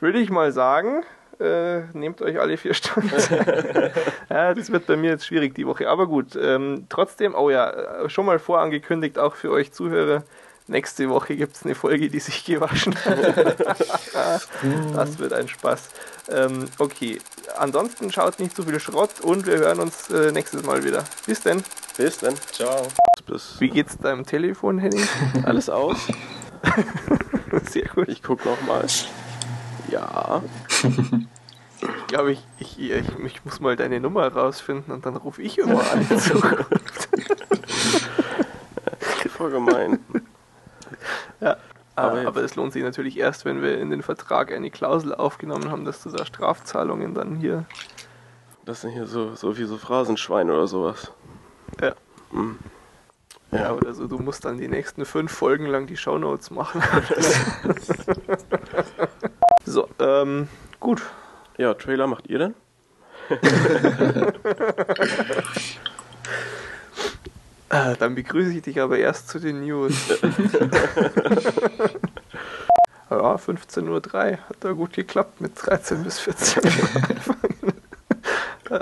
würde ich mal sagen, äh, nehmt euch alle vier Stunden. Ja, das wird bei mir jetzt schwierig die Woche. Aber gut, ähm, trotzdem, oh ja, äh, schon mal vorangekündigt, auch für euch Zuhörer. Nächste Woche gibt es eine Folge, die sich gewaschen hat. das wird ein Spaß. Ähm, okay, ansonsten schaut nicht zu viel Schrott und wir hören uns äh, nächstes Mal wieder. Bis denn. Bis dann. Ciao. Wie geht's deinem Telefon, Henning? alles aus. Sehr gut. Ich guck noch mal. Ja. Ich glaube, ich, ich, ich, ich muss mal deine Nummer rausfinden und dann rufe ich immer an. Voll gemein. ja. Aber Aber, es lohnt sich natürlich erst, wenn wir in den Vertrag eine Klausel aufgenommen haben, dass du da Strafzahlungen dann hier. Das sind hier so, so wie so Phrasenschweine oder sowas. Ja. Hm. Ja, Ja. oder so, du musst dann die nächsten fünf Folgen lang die Shownotes machen. so, ähm, gut. Ja, Trailer macht ihr denn? Äh, dann begrüße ich dich aber erst zu den News. ja, 15.03 Uhr hat da gut geklappt mit 13 bis 14 Uhr.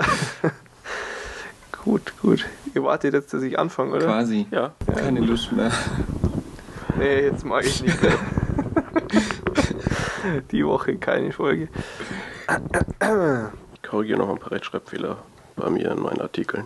gut, gut. Ihr wartet jetzt, dass ich anfange, oder? Quasi. Ja. Keine Lust mehr. Nee, jetzt mag ich nicht mehr. Die Woche keine Folge. Ich korrigiere noch ein paar Rechtschreibfehler bei mir in meinen Artikeln.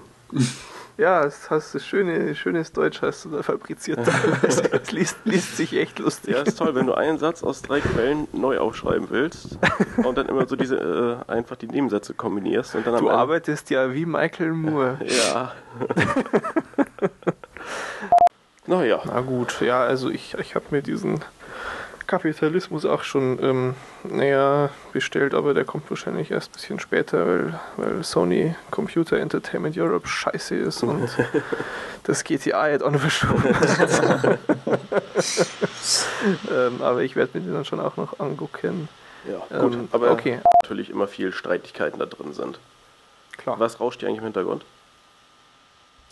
Ja, es hast das schöne, schönes Deutsch hast du da fabriziert. Es liest, liest sich echt lustig. Ja, ist toll, wenn du einen Satz aus drei Quellen neu aufschreiben willst und dann immer so diese äh, einfach die Nebensätze kombinierst und dann Du arbeitest ja wie Michael Moore. Ja. naja. Na gut, ja, also ich, ich habe mir diesen Kapitalismus auch schon, ähm, naja, bestellt, aber der kommt wahrscheinlich erst ein bisschen später, weil, weil Sony Computer Entertainment Europe scheiße ist und das GTA jetzt auch noch verschoben ähm, aber ich werde mir den dann schon auch noch angucken. Ja, gut. Ähm, aber okay. natürlich immer viel Streitigkeiten da drin sind. Klar, Was rauscht dir eigentlich im Hintergrund?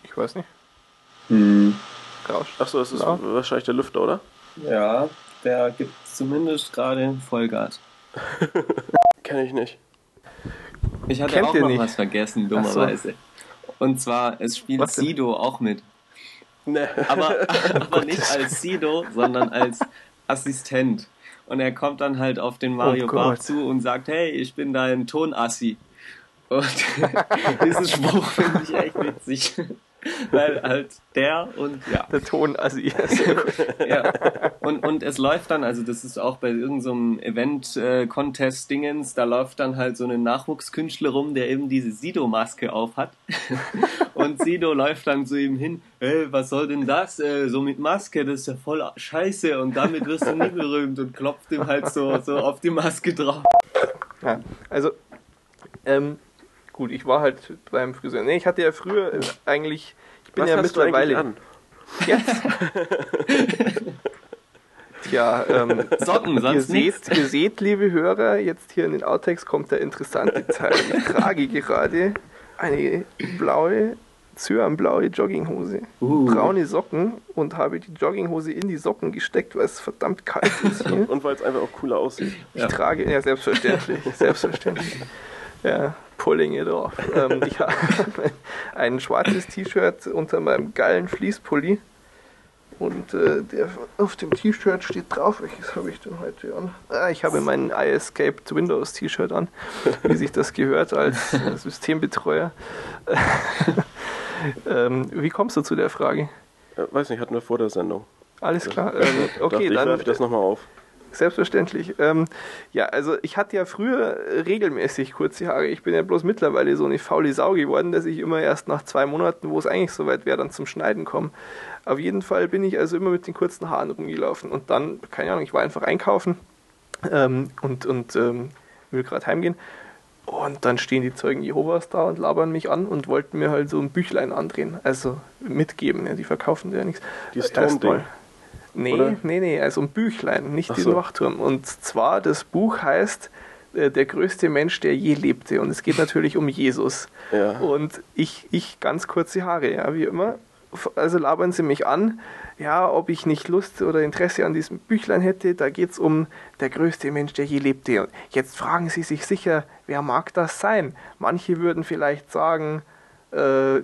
ich weiß nicht. Hm. Rauscht. Achso, das ist Ja. wahrscheinlich der Lüfter, oder? Ja, der gibt zumindest gerade Vollgas. Kenne ich nicht. Ich hatte Kennt auch noch nicht? was vergessen, so. dummerweise. Und zwar, es spielt Was denn? Sido auch mit. Ne. Aber, aber nicht als Sido, sondern als Assistent. Und er kommt dann halt auf den Mario Oh Bart zu und sagt, hey, ich bin dein Tonassi. Und diesen Spruch finde ich echt witzig. Weil halt der und ja. Der Ton, also ja. Und, und es läuft dann, also das ist auch bei irgendeinem Event-Contest-Dingens, da läuft dann halt so ein Nachwuchskünstler rum, der eben diese Sido-Maske aufhat. Und Sido läuft dann zu ihm hin, hey, was soll denn das? Äh, so mit Maske, das ist ja voll scheiße und damit wirst du nie berühmt und klopft ihm halt so, so auf die Maske drauf. Ja, also, ähm, gut, ich war halt beim Friseur. Nee, ich hatte ja früher äh, eigentlich, ich bin Was ja hast du eigentlich mittlerweile an? Jetzt. Tja, ähm, Socken, ihr sonst nichts. seht, ihr seht, liebe Hörer, jetzt hier in den Outtakes kommt der interessante Teil. Ich trage gerade eine blaue, cyanblaue Jogginghose, Uh. braune Socken und habe die Jogginghose in die Socken gesteckt, weil es verdammt kalt ist hier. Und weil es einfach auch cooler aussieht. Ich Ja. trage, ja, selbstverständlich, selbstverständlich. Ja, pulling it off. Ähm, ich habe ein schwarzes T-Shirt unter meinem geilen Fließpulli. Und äh, der auf dem T-Shirt steht drauf, welches habe ich denn heute an? Ah, ich habe mein iEscaped Windows T-Shirt an, wie sich das gehört als äh, Systembetreuer. ähm, wie kommst du zu der Frage? Äh, weiß nicht, hatten wir vor der Sendung. Alles klar. Ähm, okay, ich, dann werfe ich das nochmal auf. Selbstverständlich. Ähm, ja, also ich hatte ja früher regelmäßig kurze Haare. Ich bin ja bloß mittlerweile so eine faule Sau geworden, dass ich immer erst nach zwei Monaten, wo es eigentlich soweit wäre, dann zum Schneiden komme. Auf jeden Fall bin ich also immer mit den kurzen Haaren rumgelaufen. Und dann, keine Ahnung, ich war einfach einkaufen ähm, und, und ähm, will gerade heimgehen. Und dann stehen die Zeugen Jehovas da und labern mich an und wollten mir halt so ein Büchlein andrehen. Also mitgeben, ja, die verkaufen ja nichts. Dieses Erstmal. Nee, Oder? nee, nee, also ein Büchlein, nicht Ach diesen so. Wachturm. Und zwar, das Buch heißt äh, Der größte Mensch, der je lebte. Und es geht natürlich um Jesus. Ja. Und ich, ich ganz kurze Haare, ja, wie immer. Also labern sie mich an, ja, ob ich nicht Lust oder Interesse an diesem Büchlein hätte. Da geht es um der größte Mensch, der je lebte. Und jetzt fragen sie sich sicher, wer mag das sein? Manche würden vielleicht sagen, äh,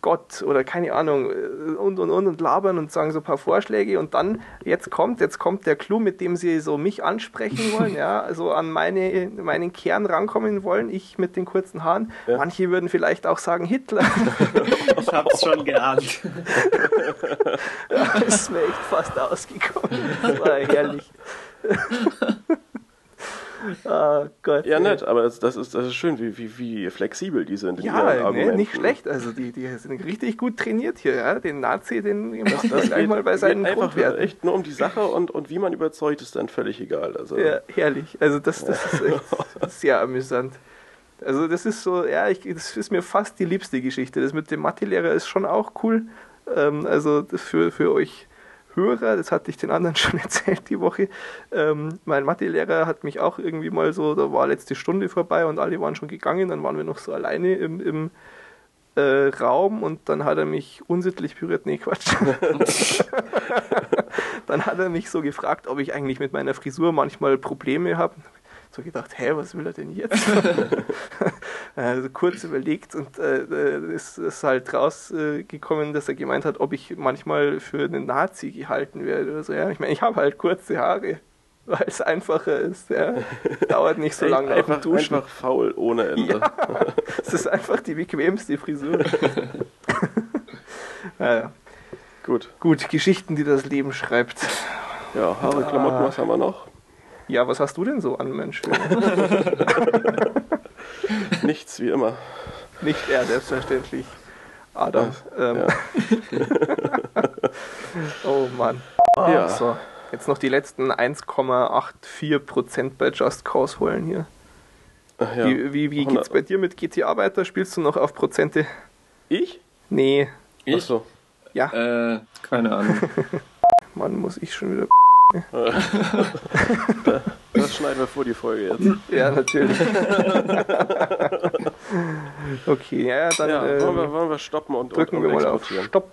Gott oder keine Ahnung äh, und und und und labern und sagen so ein paar Vorschläge und dann jetzt kommt jetzt kommt der Clou, mit dem sie so mich ansprechen wollen, ja, also an meine meinen Kern rankommen wollen, ich mit den kurzen Haaren. Ja. Manche würden vielleicht auch sagen Hitler. ich hab's schon geahnt. ja, ist mir echt fast ausgekommen. Das war herrlich. Oh Gott. Ja, nett, aber das, das, ist, das ist schön, wie, wie, wie flexibel die sind. ja, nee, nicht schlecht. Also die, die sind richtig gut trainiert hier. Ja? Den Nazi, den das, das gleich mal bei seinen einfach Grundwerten. echt nur um die Sache und, und wie man überzeugt, ist dann völlig egal. Also. Ja, herrlich. Also das, das ist echt sehr amüsant. Also das ist so, ja, ich, das ist mir fast die liebste Geschichte. Das mit dem Mathelehrer ist schon auch cool. Ähm, also für, für euch Hörer, das hatte ich den anderen schon erzählt die Woche. Ähm, mein Mathelehrer hat mich auch irgendwie mal so, da war letzte Stunde vorbei und alle waren schon gegangen, dann waren wir noch so alleine im, im äh, Raum und dann hat er mich unsittlich berührt. Nee, Quatsch. dann hat er mich so gefragt, ob ich eigentlich mit meiner Frisur manchmal Probleme habe so gedacht, hä, was will er denn jetzt? also kurz überlegt und äh, äh, ist, ist halt rausgekommen, dass er gemeint hat, ob ich manchmal für einen Nazi gehalten werde oder so. Ja, ich meine, ich habe halt kurze Haare, weil es einfacher ist. Ja. Dauert nicht so lange einfach, Duschen. Einfach faul ohne Ende. Ja, es ist einfach die bequemste Frisur. naja. Gut. Gut, Geschichten, die das Leben schreibt. Ja, Haare, Klamotten, was haben wir noch? Ja, was hast du denn so an Mensch? Nichts, wie immer. Nicht er, selbstverständlich. Adam. Ähm. Ja. oh Mann. Oh, ja. So, jetzt noch die letzten 1,84% bei Just Cause holen hier. Ja. Wie, wie, wie geht's bei dir mit GTA weiter? Spielst du noch auf Prozente? Ich? Nee. Ich? Ach so. Ja. Äh, keine Ahnung. Mann, muss ich schon wieder das schneiden wir vor die Folge jetzt. Ja, natürlich. okay, ja, dann ja, wollen, wir, wollen wir stoppen und drücken und, und wir mal auf Stopp.